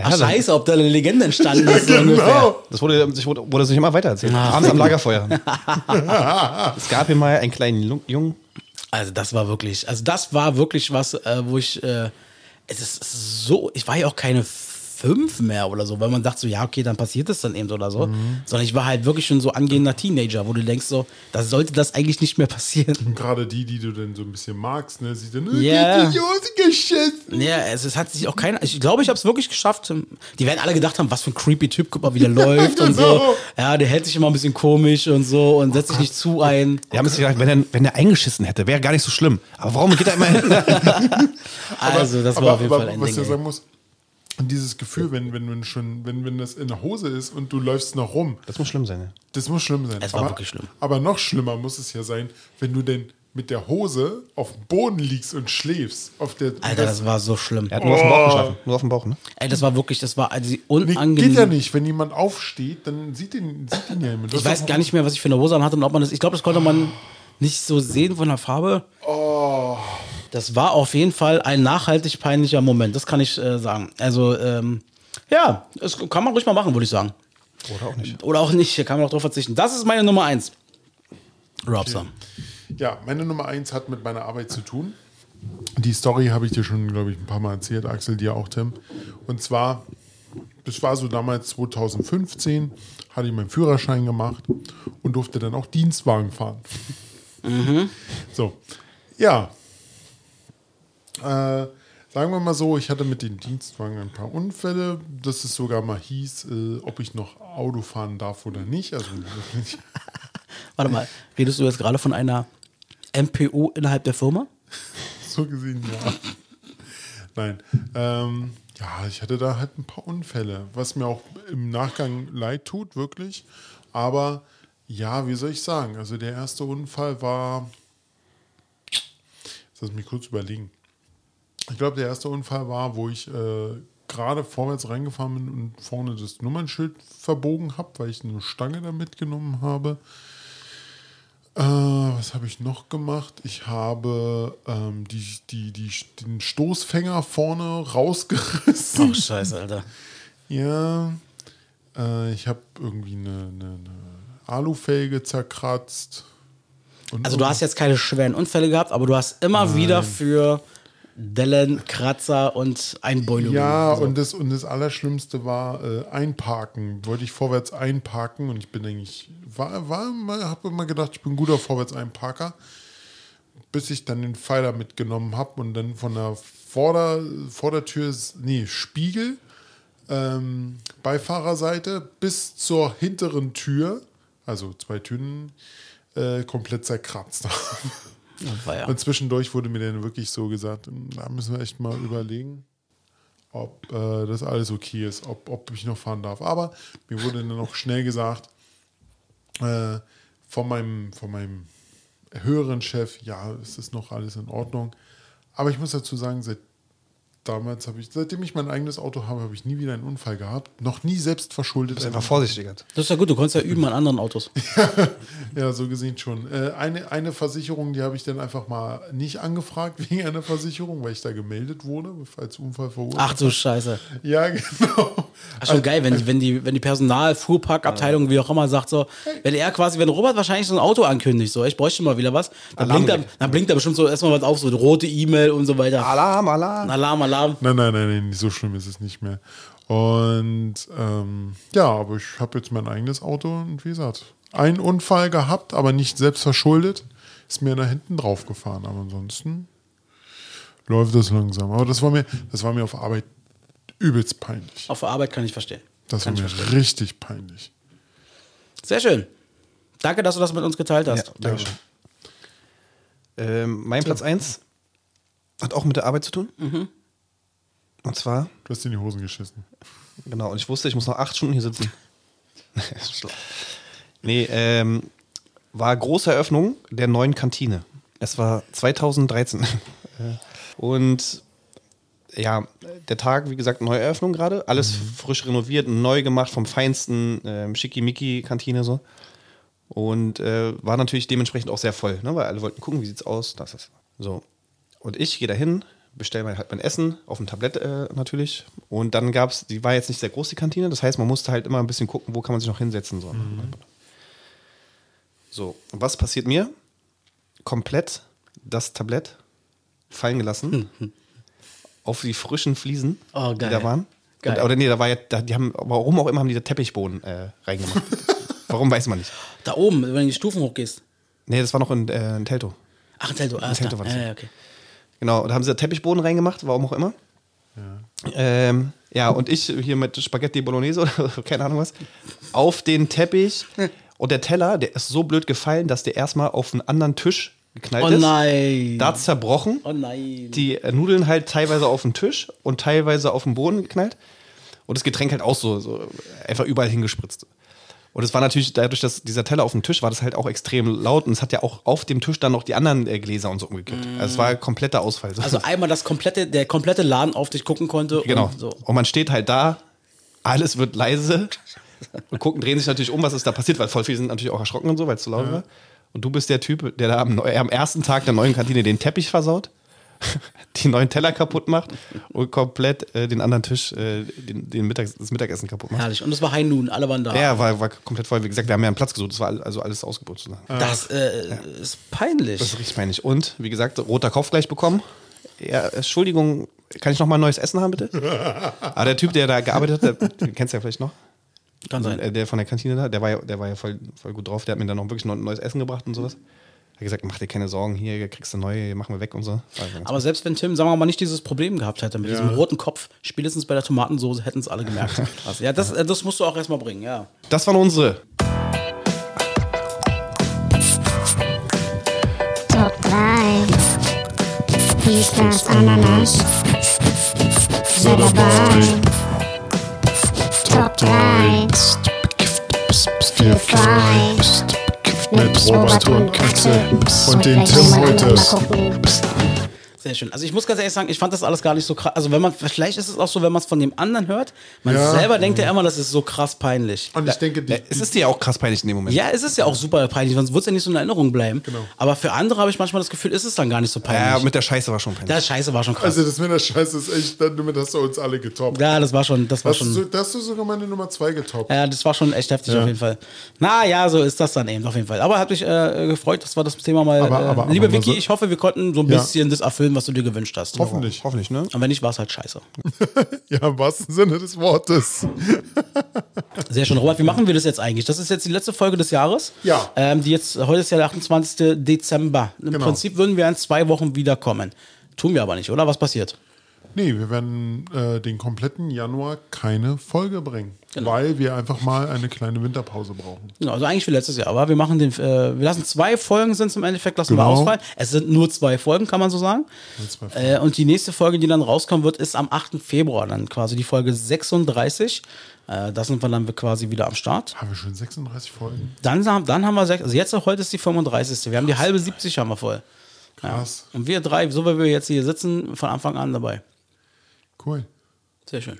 Ach, scheiße, ob da eine Legende entstanden ist. ungefähr. genau. Das wurde, sich, wurde, wurde sich immer weiter erzählt. Abends am Lagerfeuer. es gab hier mal einen kleinen Jungen. Also das war wirklich, also das war wirklich was, äh, wo ich, äh, es ist so, ich war ja auch keine fünf mehr oder so, weil man dachte so, ja, okay, dann passiert das dann eben so oder so. Sondern ich war halt wirklich schon so angehender Teenager, wo du denkst so, da sollte das eigentlich nicht mehr passieren. Und gerade die, die du dann so ein bisschen magst, ne, sie dann, yeah. in die Hose geschissen. Ja, es, es hat sich auch keiner, ich glaube, ich habe es wirklich geschafft. Die werden alle gedacht haben, was für ein creepy Typ, guck mal, wie der läuft und so. Ja, der hält sich immer ein bisschen komisch und so und setzt sich nicht zu ein. Die haben sich gedacht, wenn er, wenn er eingeschissen hätte, wäre gar nicht so schlimm. Aber warum geht er immer hin? Also, das war aber, auf jeden aber Fall ein was Ding. ich sagen muss, dieses Gefühl, wenn, wenn, wenn schon, wenn, wenn das in der Hose ist und du läufst noch rum, Das muss schlimm sein. Ja. das muss schlimm sein. Es war aber, wirklich schlimm. Aber noch schlimmer muss es ja sein, wenn du denn mit der Hose auf dem Boden liegst und schläfst. Auf der, Alter, das war so schlimm. Er hat nur auf dem Bauch geschlafen. Nur auf dem Bauch, ne? Ey, das war wirklich, das war also die Nee, unangenehm. geht ja nicht. Wenn jemand aufsteht, dann sieht ihn, sieht ihn ja jemand. Ich weiß gar nicht mehr, was ich für eine Hose anhatte und ob man das. Ich glaube, das konnte man nicht so sehen von der Farbe. Oh. Das war auf jeden Fall ein nachhaltig peinlicher Moment, das kann ich äh, sagen. Also, ähm, ja, das kann man ruhig mal machen, würde ich sagen. Oder auch nicht. Oder auch nicht, hier kann man auch drauf verzichten. Das ist meine Nummer eins. Robster. Ja, meine Nummer eins hat mit meiner Arbeit zu tun. Die Story habe ich dir schon, glaube ich, ein paar Mal erzählt, Axel, dir auch, Tim. Und zwar, das war so damals 2015, hatte ich meinen Führerschein gemacht und durfte dann auch Dienstwagen fahren. So, ja. Äh, sagen wir mal so, ich hatte mit dem Dienstwagen ein paar Unfälle, dass es sogar mal hieß, äh, ob ich noch Auto fahren darf oder nicht. Also wirklich. Warte mal, redest du jetzt gerade von einer MPO innerhalb der Firma? So gesehen, ja. Nein. Ähm, ja, ich hatte da halt ein paar Unfälle, was mir auch im Nachgang leid tut, wirklich. Aber ja, wie soll ich sagen? Also der erste Unfall war. Lass mich kurz überlegen. Ich glaube, der erste Unfall war, wo ich äh, gerade vorwärts reingefahren bin und vorne das Nummernschild verbogen habe, weil ich eine Stange da mitgenommen habe. Äh, was habe ich noch gemacht? Ich habe ähm, die, die, die, den Stoßfänger vorne rausgerissen. Ach, scheiße, Alter. Ja. Äh, ich habe irgendwie eine, eine, eine Alufelge zerkratzt. Also du hast jetzt keine schweren Unfälle gehabt, aber du hast immer wieder für Dellen, Kratzer und Einbeulungen. Ja, Also, und, das, und das Allerschlimmste war äh, einparken. Wollte ich vorwärts einparken und ich bin eigentlich, war, war habe immer gedacht, ich bin ein guter Vorwärts-Einparker, bis ich dann den Pfeiler mitgenommen habe und dann von der Vorder, Vordertür, nee, Spiegel, ähm, Beifahrerseite bis zur hinteren Tür, also zwei Türen, äh, komplett zerkratzt ja. Und zwischendurch wurde mir dann wirklich so gesagt, da müssen wir echt mal überlegen, ob äh, das alles okay ist, ob, ob ich noch fahren darf. Aber mir wurde dann noch schnell gesagt äh, von, meinem, von meinem höheren Chef, ja, es ist noch alles in Ordnung. Aber ich muss dazu sagen, seit damals habe ich, seitdem ich mein eigenes Auto habe, habe ich nie wieder einen Unfall gehabt. Noch nie selbst verschuldet. Einfach vorsichtiger. Das ist ja gut, du konntest ja üben an anderen Autos. Ja, so gesehen schon. Äh, eine, eine Versicherung, die habe ich dann einfach mal nicht angefragt wegen einer Versicherung, weil ich da gemeldet wurde als Unfall verursacht. Ach du Scheiße. Ja, genau. Ach, schon geil, wenn, die- wenn die, wenn die Personal, Fuhrparkabteilung, wie auch immer, sagt so, wenn er quasi, wenn Robert wahrscheinlich so ein Auto ankündigt, so, ich bräuchte mal wieder was, dann Alarm blinkt, er, dann blinkt er bestimmt so erstmal was auf, so eine rote E-Mail und so weiter. Alarm, Alarm. Alarm, Alarm. Nein, nein, nein, nein, so schlimm ist es nicht mehr. Und ähm, ja, aber ich habe jetzt mein eigenes Auto und wie gesagt, einen Unfall gehabt, aber nicht selbst verschuldet. Ist mir nach hinten drauf gefahren. Aber ansonsten läuft es langsam. Aber das war mir, das war mir auf Arbeit übelst peinlich. Auf der Arbeit kann ich verstehen. Das war Kann ich mir verstehen. richtig peinlich. Sehr schön. Danke, dass du das mit uns geteilt hast. Ja, danke. Ähm, mein Platz 1 hat auch mit der Arbeit zu tun. Und zwar, Du hast in die Hosen geschissen. genau, und ich wusste, ich muss noch acht Stunden hier sitzen. nee, ähm, war große Eröffnung der neuen Kantine. Es war 2013. Äh, und ja, der Tag, wie gesagt, Neueröffnung gerade. Alles frisch renoviert, neu gemacht vom feinsten ähm, Schickimicki-Kantine so. Und äh, war natürlich dementsprechend auch sehr voll, ne? weil alle wollten gucken, wie sieht's aus, das ist. So. Und ich gehe dahin, bestelle mir halt mein Essen auf dem Tablett äh, natürlich. Und dann gab's, die war jetzt nicht sehr groß, die Kantine. Das heißt, man musste halt immer ein bisschen gucken, wo kann man sich noch hinsetzen. So, so. und was passiert mir? Komplett das Tablett fallen gelassen auf die frischen Fliesen, Oh, die da waren. Geil. Und, oder nee, da war ja, da, die haben, warum auch immer haben die da Teppichboden äh, reingemacht. warum weiß man nicht. Da oben, wenn du die Stufen hochgehst. Nee, das war noch in, äh, in Telto. Ach, ein Telto. Ah, ist Telto war das. Ja, ja, okay. Genau, und da haben sie da Teppichboden reingemacht, warum auch immer. Ja. Ähm, ja, und ich hier mit Spaghetti Bolognese oder keine Ahnung was, auf den Teppich. Und der Teller, der ist so blöd gefallen, dass der erstmal auf einen anderen Tisch geknallt Oh ist. nein. Da zerbrochen. Oh nein. Die äh, Nudeln halt teilweise auf den Tisch und teilweise auf den Boden geknallt. Und das Getränk halt auch so, so einfach überall hingespritzt. Und es war natürlich dadurch, dass dieser Teller auf dem Tisch war, das halt auch extrem laut und es hat ja auch auf dem Tisch dann noch die anderen äh, Gläser und so umgekippt. Also es war ein kompletter Ausfall. Also einmal das komplette, der komplette Laden auf dich gucken konnte. Genau. Und so. Und man steht halt da, alles wird leise und gucken, drehen sich natürlich um, was ist da passiert, weil voll viele sind natürlich auch erschrocken und so, weil es zu laut war. Und du bist der Typ, der da am, am ersten Tag der neuen Kantine den Teppich versaut, die neuen Teller kaputt macht und komplett äh, den anderen Tisch, äh, den, den Mittags-, das Mittagessen kaputt macht. Herrlich. Und es war High Noon, alle waren da. Ja, war, war komplett voll. Wie gesagt, wir haben ja einen Platz gesucht, es war also alles ausgebucht. sozusagen. Das äh, ist peinlich. Das ist richtig peinlich. Und, wie gesagt, roter Kopf gleich bekommen. Ja, Entschuldigung, kann ich noch mal neues Essen haben, bitte? Aber der Typ, der da gearbeitet hat, der, den kennst du ja vielleicht noch. Kann sein. Äh, Der von der Kantine da, der war ja, der war ja voll, voll gut drauf. Der hat mir dann noch wirklich noch ein neues Essen gebracht und sowas. Er hat gesagt, mach dir keine Sorgen, hier kriegst du neue, machen wir weg und so. Aber selbst wenn Tim, sagen wir mal, nicht dieses Problem gehabt hätte mit diesem roten Kopf, spätestens bei der Tomatensoße hätten es alle gemerkt. Ja, das, das musst du auch erstmal bringen, ja. Das waren unsere. Top 3. Dies, das, Ananas. Sei dabei. Top 3. Feel frei. Mit Robert und Axel und den Tim gucken. Sehr schön. Also ich muss ganz ehrlich sagen, ich fand das alles gar nicht so krass. Also wenn man, vielleicht ist es auch so, wenn man es von dem anderen hört, man Ja. selber denkt ja immer, das ist so krass peinlich. Und ich denke, die, Äh, es ist dir auch krass peinlich in dem Moment. Ja, es ist ja auch super peinlich, sonst wird es ja nicht so in Erinnerung bleiben. Genau. Aber für andere habe ich manchmal das Gefühl, ist es dann gar nicht so Ja, peinlich. mit der Scheiße war schon peinlich. das Scheiße war schon krass. also das mit der Scheiße ist echt, damit hast du uns alle getoppt. ja, das war schon, das war Hast du, schon. so- da hast du sogar meine Nummer 2 getoppt. Ja, das war schon echt heftig Ja. auf jeden Fall. Na ja, so ist das dann eben auf jeden Fall. Aber hat mich äh, gefreut, dass wir das Thema mal. Aber- äh, aber- liebe aber Vicky, so- ich hoffe, wir konnten so ein Ja. bisschen das erfüllen, was du dir gewünscht hast. Hoffentlich. Hoffentlich, ne? Und wenn nicht, war es halt scheiße. Ja, im wahrsten Sinne des Wortes. Sehr schön. Robert, wie machen wir das jetzt eigentlich? Das ist jetzt die letzte Folge des Jahres. Ja. Ähm, die jetzt, heute ist ja der 28. Dezember. Im Genau. Prinzip würden wir in zwei Wochen wiederkommen. Tun wir aber nicht, oder? Was passiert? Nee, wir werden äh, den kompletten Januar keine Folge bringen, Genau. weil wir einfach mal eine kleine Winterpause brauchen. Genau, also eigentlich wie letztes Jahr. Aber wir machen den, äh, wir lassen zwei Folgen sind im Endeffekt, lassen wir Genau. ausfallen. Es sind nur zwei Folgen, kann man so sagen. Äh, und die nächste Folge, die dann rauskommen wird, ist am 8. Februar dann quasi die Folge 36. Äh, da sind wir dann quasi wieder am Start. Haben wir schon 36 Folgen? Dann, haben- dann haben wir sechs, also jetzt heute ist die 35. Wir haben die halbe 70 haben wir voll. Krass. Und wir drei, so wie wir jetzt hier sitzen, von Anfang an dabei. Cool. Sehr schön.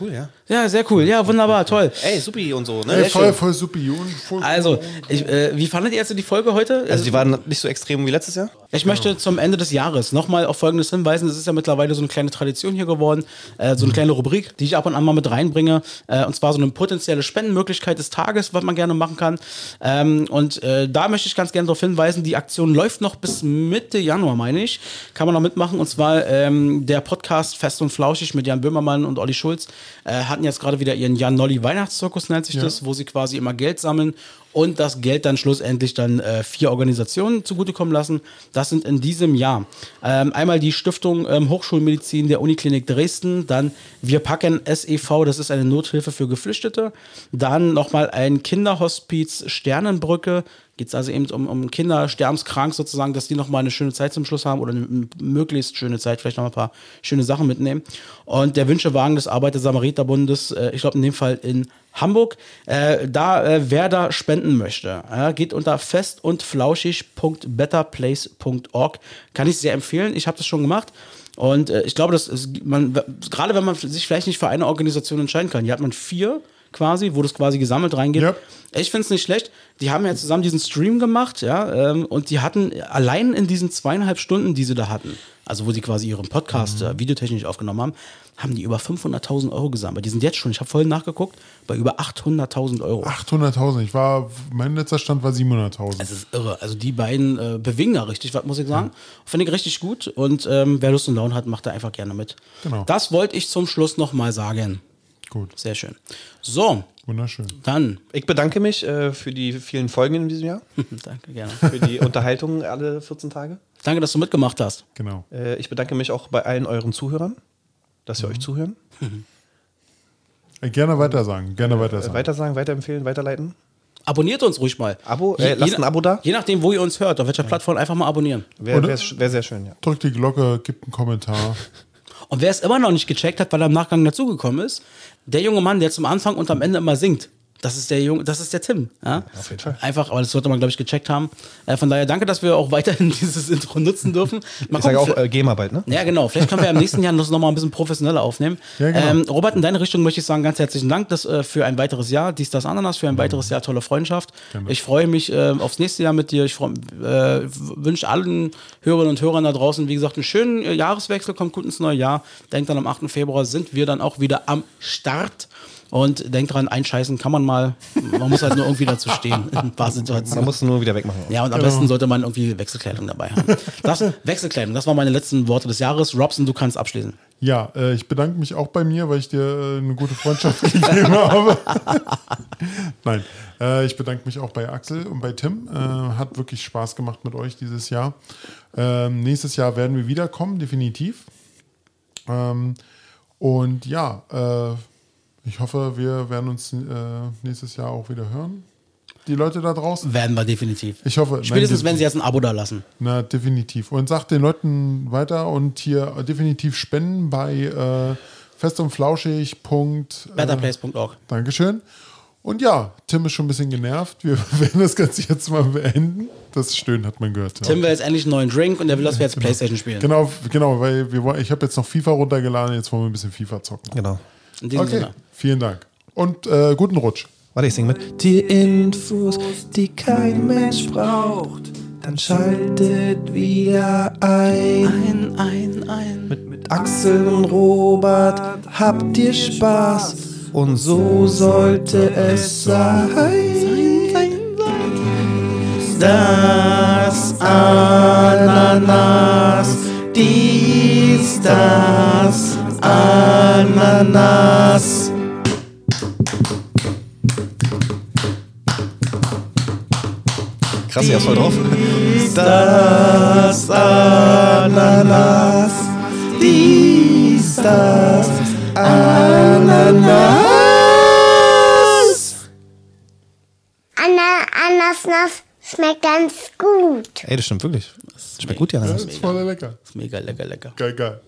Cool, ja. Ja, sehr cool. Ja, wunderbar, toll. Ey, supi und so, ne? Ey, voll, voll supi. Und voll Also, ich, äh, wie fandet ihr jetzt die Folge heute? Also die waren nicht so extrem wie letztes Jahr? Ich möchte zum Ende des Jahres nochmal auf Folgendes hinweisen. Es ist ja mittlerweile so eine kleine Tradition hier geworden, äh, so eine kleine Rubrik, die ich ab und an mal mit reinbringe. Äh, und zwar so eine potenzielle Spendenmöglichkeit des Tages, was man gerne machen kann. Ähm, und äh, da möchte ich ganz gerne darauf hinweisen, die Aktion läuft noch bis Mitte Januar, meine ich. Kann man noch mitmachen. Und zwar ähm, der Podcast Fest und Flauschig mit Jan Böhmermann und Olli Schulz äh, hatten jetzt gerade wieder ihren Jan-Nolli Weihnachtszirkus, nennt sich das, wo sie quasi immer Geld sammeln und das Geld dann schlussendlich dann äh, vier Organisationen zugutekommen lassen. Das sind in diesem Jahr ähm, einmal die Stiftung ähm, Hochschulmedizin der Uniklinik Dresden, dann Wir packen SEV, das ist eine Nothilfe für Geflüchtete, dann nochmal ein Kinderhospiz Sternenbrücke, geht es also eben um, um Kinder sterbenskrank sozusagen, dass die nochmal eine schöne Zeit zum Schluss haben oder eine möglichst schöne Zeit, vielleicht noch ein paar schöne Sachen mitnehmen. Und der Wünschewagen des Arbeiter-Samariter-Bundes, äh, ich glaube in dem Fall in Hamburg, äh, da äh, wer da spenden möchte, äh, geht unter fest und. Kann ich sehr empfehlen. Ich habe das schon gemacht. Und äh, ich glaube, dass man, gerade wenn man sich vielleicht nicht für eine Organisation entscheiden kann, hier hat man vier quasi, wo das quasi gesammelt reingeht. Ja. Ich finde es nicht schlecht. Die haben ja zusammen diesen Stream gemacht, ja, ähm, und die hatten allein in diesen zweieinhalb Stunden, die sie da hatten, also wo sie quasi ihren Podcast äh, videotechnisch aufgenommen haben, haben die über 500.000 Euro gesammelt. Die sind jetzt schon, ich habe vorhin nachgeguckt, bei über 800.000 Euro. 800.000. Ich war, mein letzter Stand war 700.000. Das ist irre. Also die beiden äh, bewegen da richtig, was muss ich sagen. Finde ich richtig gut. Und ähm, wer Lust und Laune hat, macht da einfach gerne mit. Genau. Das wollte ich zum Schluss nochmal sagen. Gut, Sehr schön. So, wunderschön. dann. Ich bedanke mich äh, für die vielen Folgen in diesem Jahr, Danke, gerne. für die Unterhaltung alle 14 Tage. Danke, dass du mitgemacht hast. Genau. Äh, ich bedanke mich auch bei allen euren Zuhörern, dass ihr euch zuhören. Äh, Gerne weiter sagen. Gerne weiter Äh, sagen. weitersagen, weiterempfehlen, weiterleiten. Abonniert uns ruhig mal. Abo, Je- äh, lasst je ein Abo da. Je nachdem, wo ihr uns hört, auf welcher Plattform, einfach mal abonnieren. Wäre wär, wär sehr schön, ja. Drückt die Glocke, gibt einen Kommentar. Und wer es immer noch nicht gecheckt hat, weil er im Nachgang dazugekommen ist, der junge Mann, der zum Anfang und am Ende immer singt. Das ist der Junge, das ist der Tim. Ja? Auf jeden Fall. Einfach, aber das sollte man, glaube ich, gecheckt haben. Äh, von daher danke, dass wir auch weiterhin dieses Intro nutzen dürfen. Mal Ich sage auch äh, bald, ne? Ja, genau. Vielleicht können wir im nächsten Jahr das nochmal ein bisschen professioneller aufnehmen. Ja, genau. ähm, Robert, in deine Richtung möchte ich sagen, ganz herzlichen Dank dass, äh, für ein weiteres Jahr. Dies, das, Ananas, für ein weiteres Jahr tolle Freundschaft. Gerne. Ich freue mich äh, aufs nächste Jahr mit dir. Ich äh, wünsche allen Hörerinnen und Hörern da draußen, wie gesagt, einen schönen äh, Jahreswechsel. Kommt gut ins neue Jahr. Denkt dann, am 8. Februar sind wir dann auch wieder am Start. Und denkt dran, einscheißen kann man mal. Man muss halt nur irgendwie dazu stehen. In ein paar Man muss nur wieder wegmachen. Ja, und am besten sollte man irgendwie Wechselkleidung dabei haben. Das, Wechselkleidung, das waren meine letzten Worte des Jahres. Robson, du kannst abschließen. Ja, äh, ich bedanke mich auch bei mir, weil ich dir äh, eine gute Freundschaft gegeben habe. Nein, äh, ich bedanke mich auch bei Axel und bei Tim. Äh, hat wirklich Spaß gemacht mit euch dieses Jahr. Ähm, nächstes Jahr werden wir wiederkommen, definitiv. Ähm, und ja, äh, ich hoffe, wir werden uns äh, nächstes Jahr auch wieder hören. Die Leute da draußen. Werden wir definitiv. Ich hoffe, Spätestens, nein, wenn sie jetzt ein Abo da lassen. Na, definitiv. Und sagt den Leuten weiter und hier definitiv spenden bei äh, fest und flauschig. Punkt, äh. Dankeschön. Und ja, Tim ist schon ein bisschen genervt. Wir werden das Ganze jetzt mal beenden. Das Stöhnen hat man gehört. Tim will jetzt endlich einen neuen Drink und der will, dass wir jetzt Playstation spielen. Genau, genau, weil wir ich habe jetzt noch FIFA runtergeladen, jetzt wollen wir ein bisschen FIFA zocken. Genau. In diesem Okay, Sinne. Vielen Dank. Und äh, guten Rutsch. Warte, ich singe mit. Die Infos, die kein Mensch braucht, dann schaltet wieder ein. Ein, ein, ein. Mit, mit Axel und Robert habt ihr Spaß und so sollte es sein. Das Ananas, dies, das Ananas. Krass, ihr habt voll drauf. Das Ananas, dies, das Ananas. Anna, Ananas schmeckt ganz gut. Ey, das stimmt wirklich. Schmeckt gut, die Ananas. Das ist voll lecker. Ist mega lecker, lecker. Geil, geil.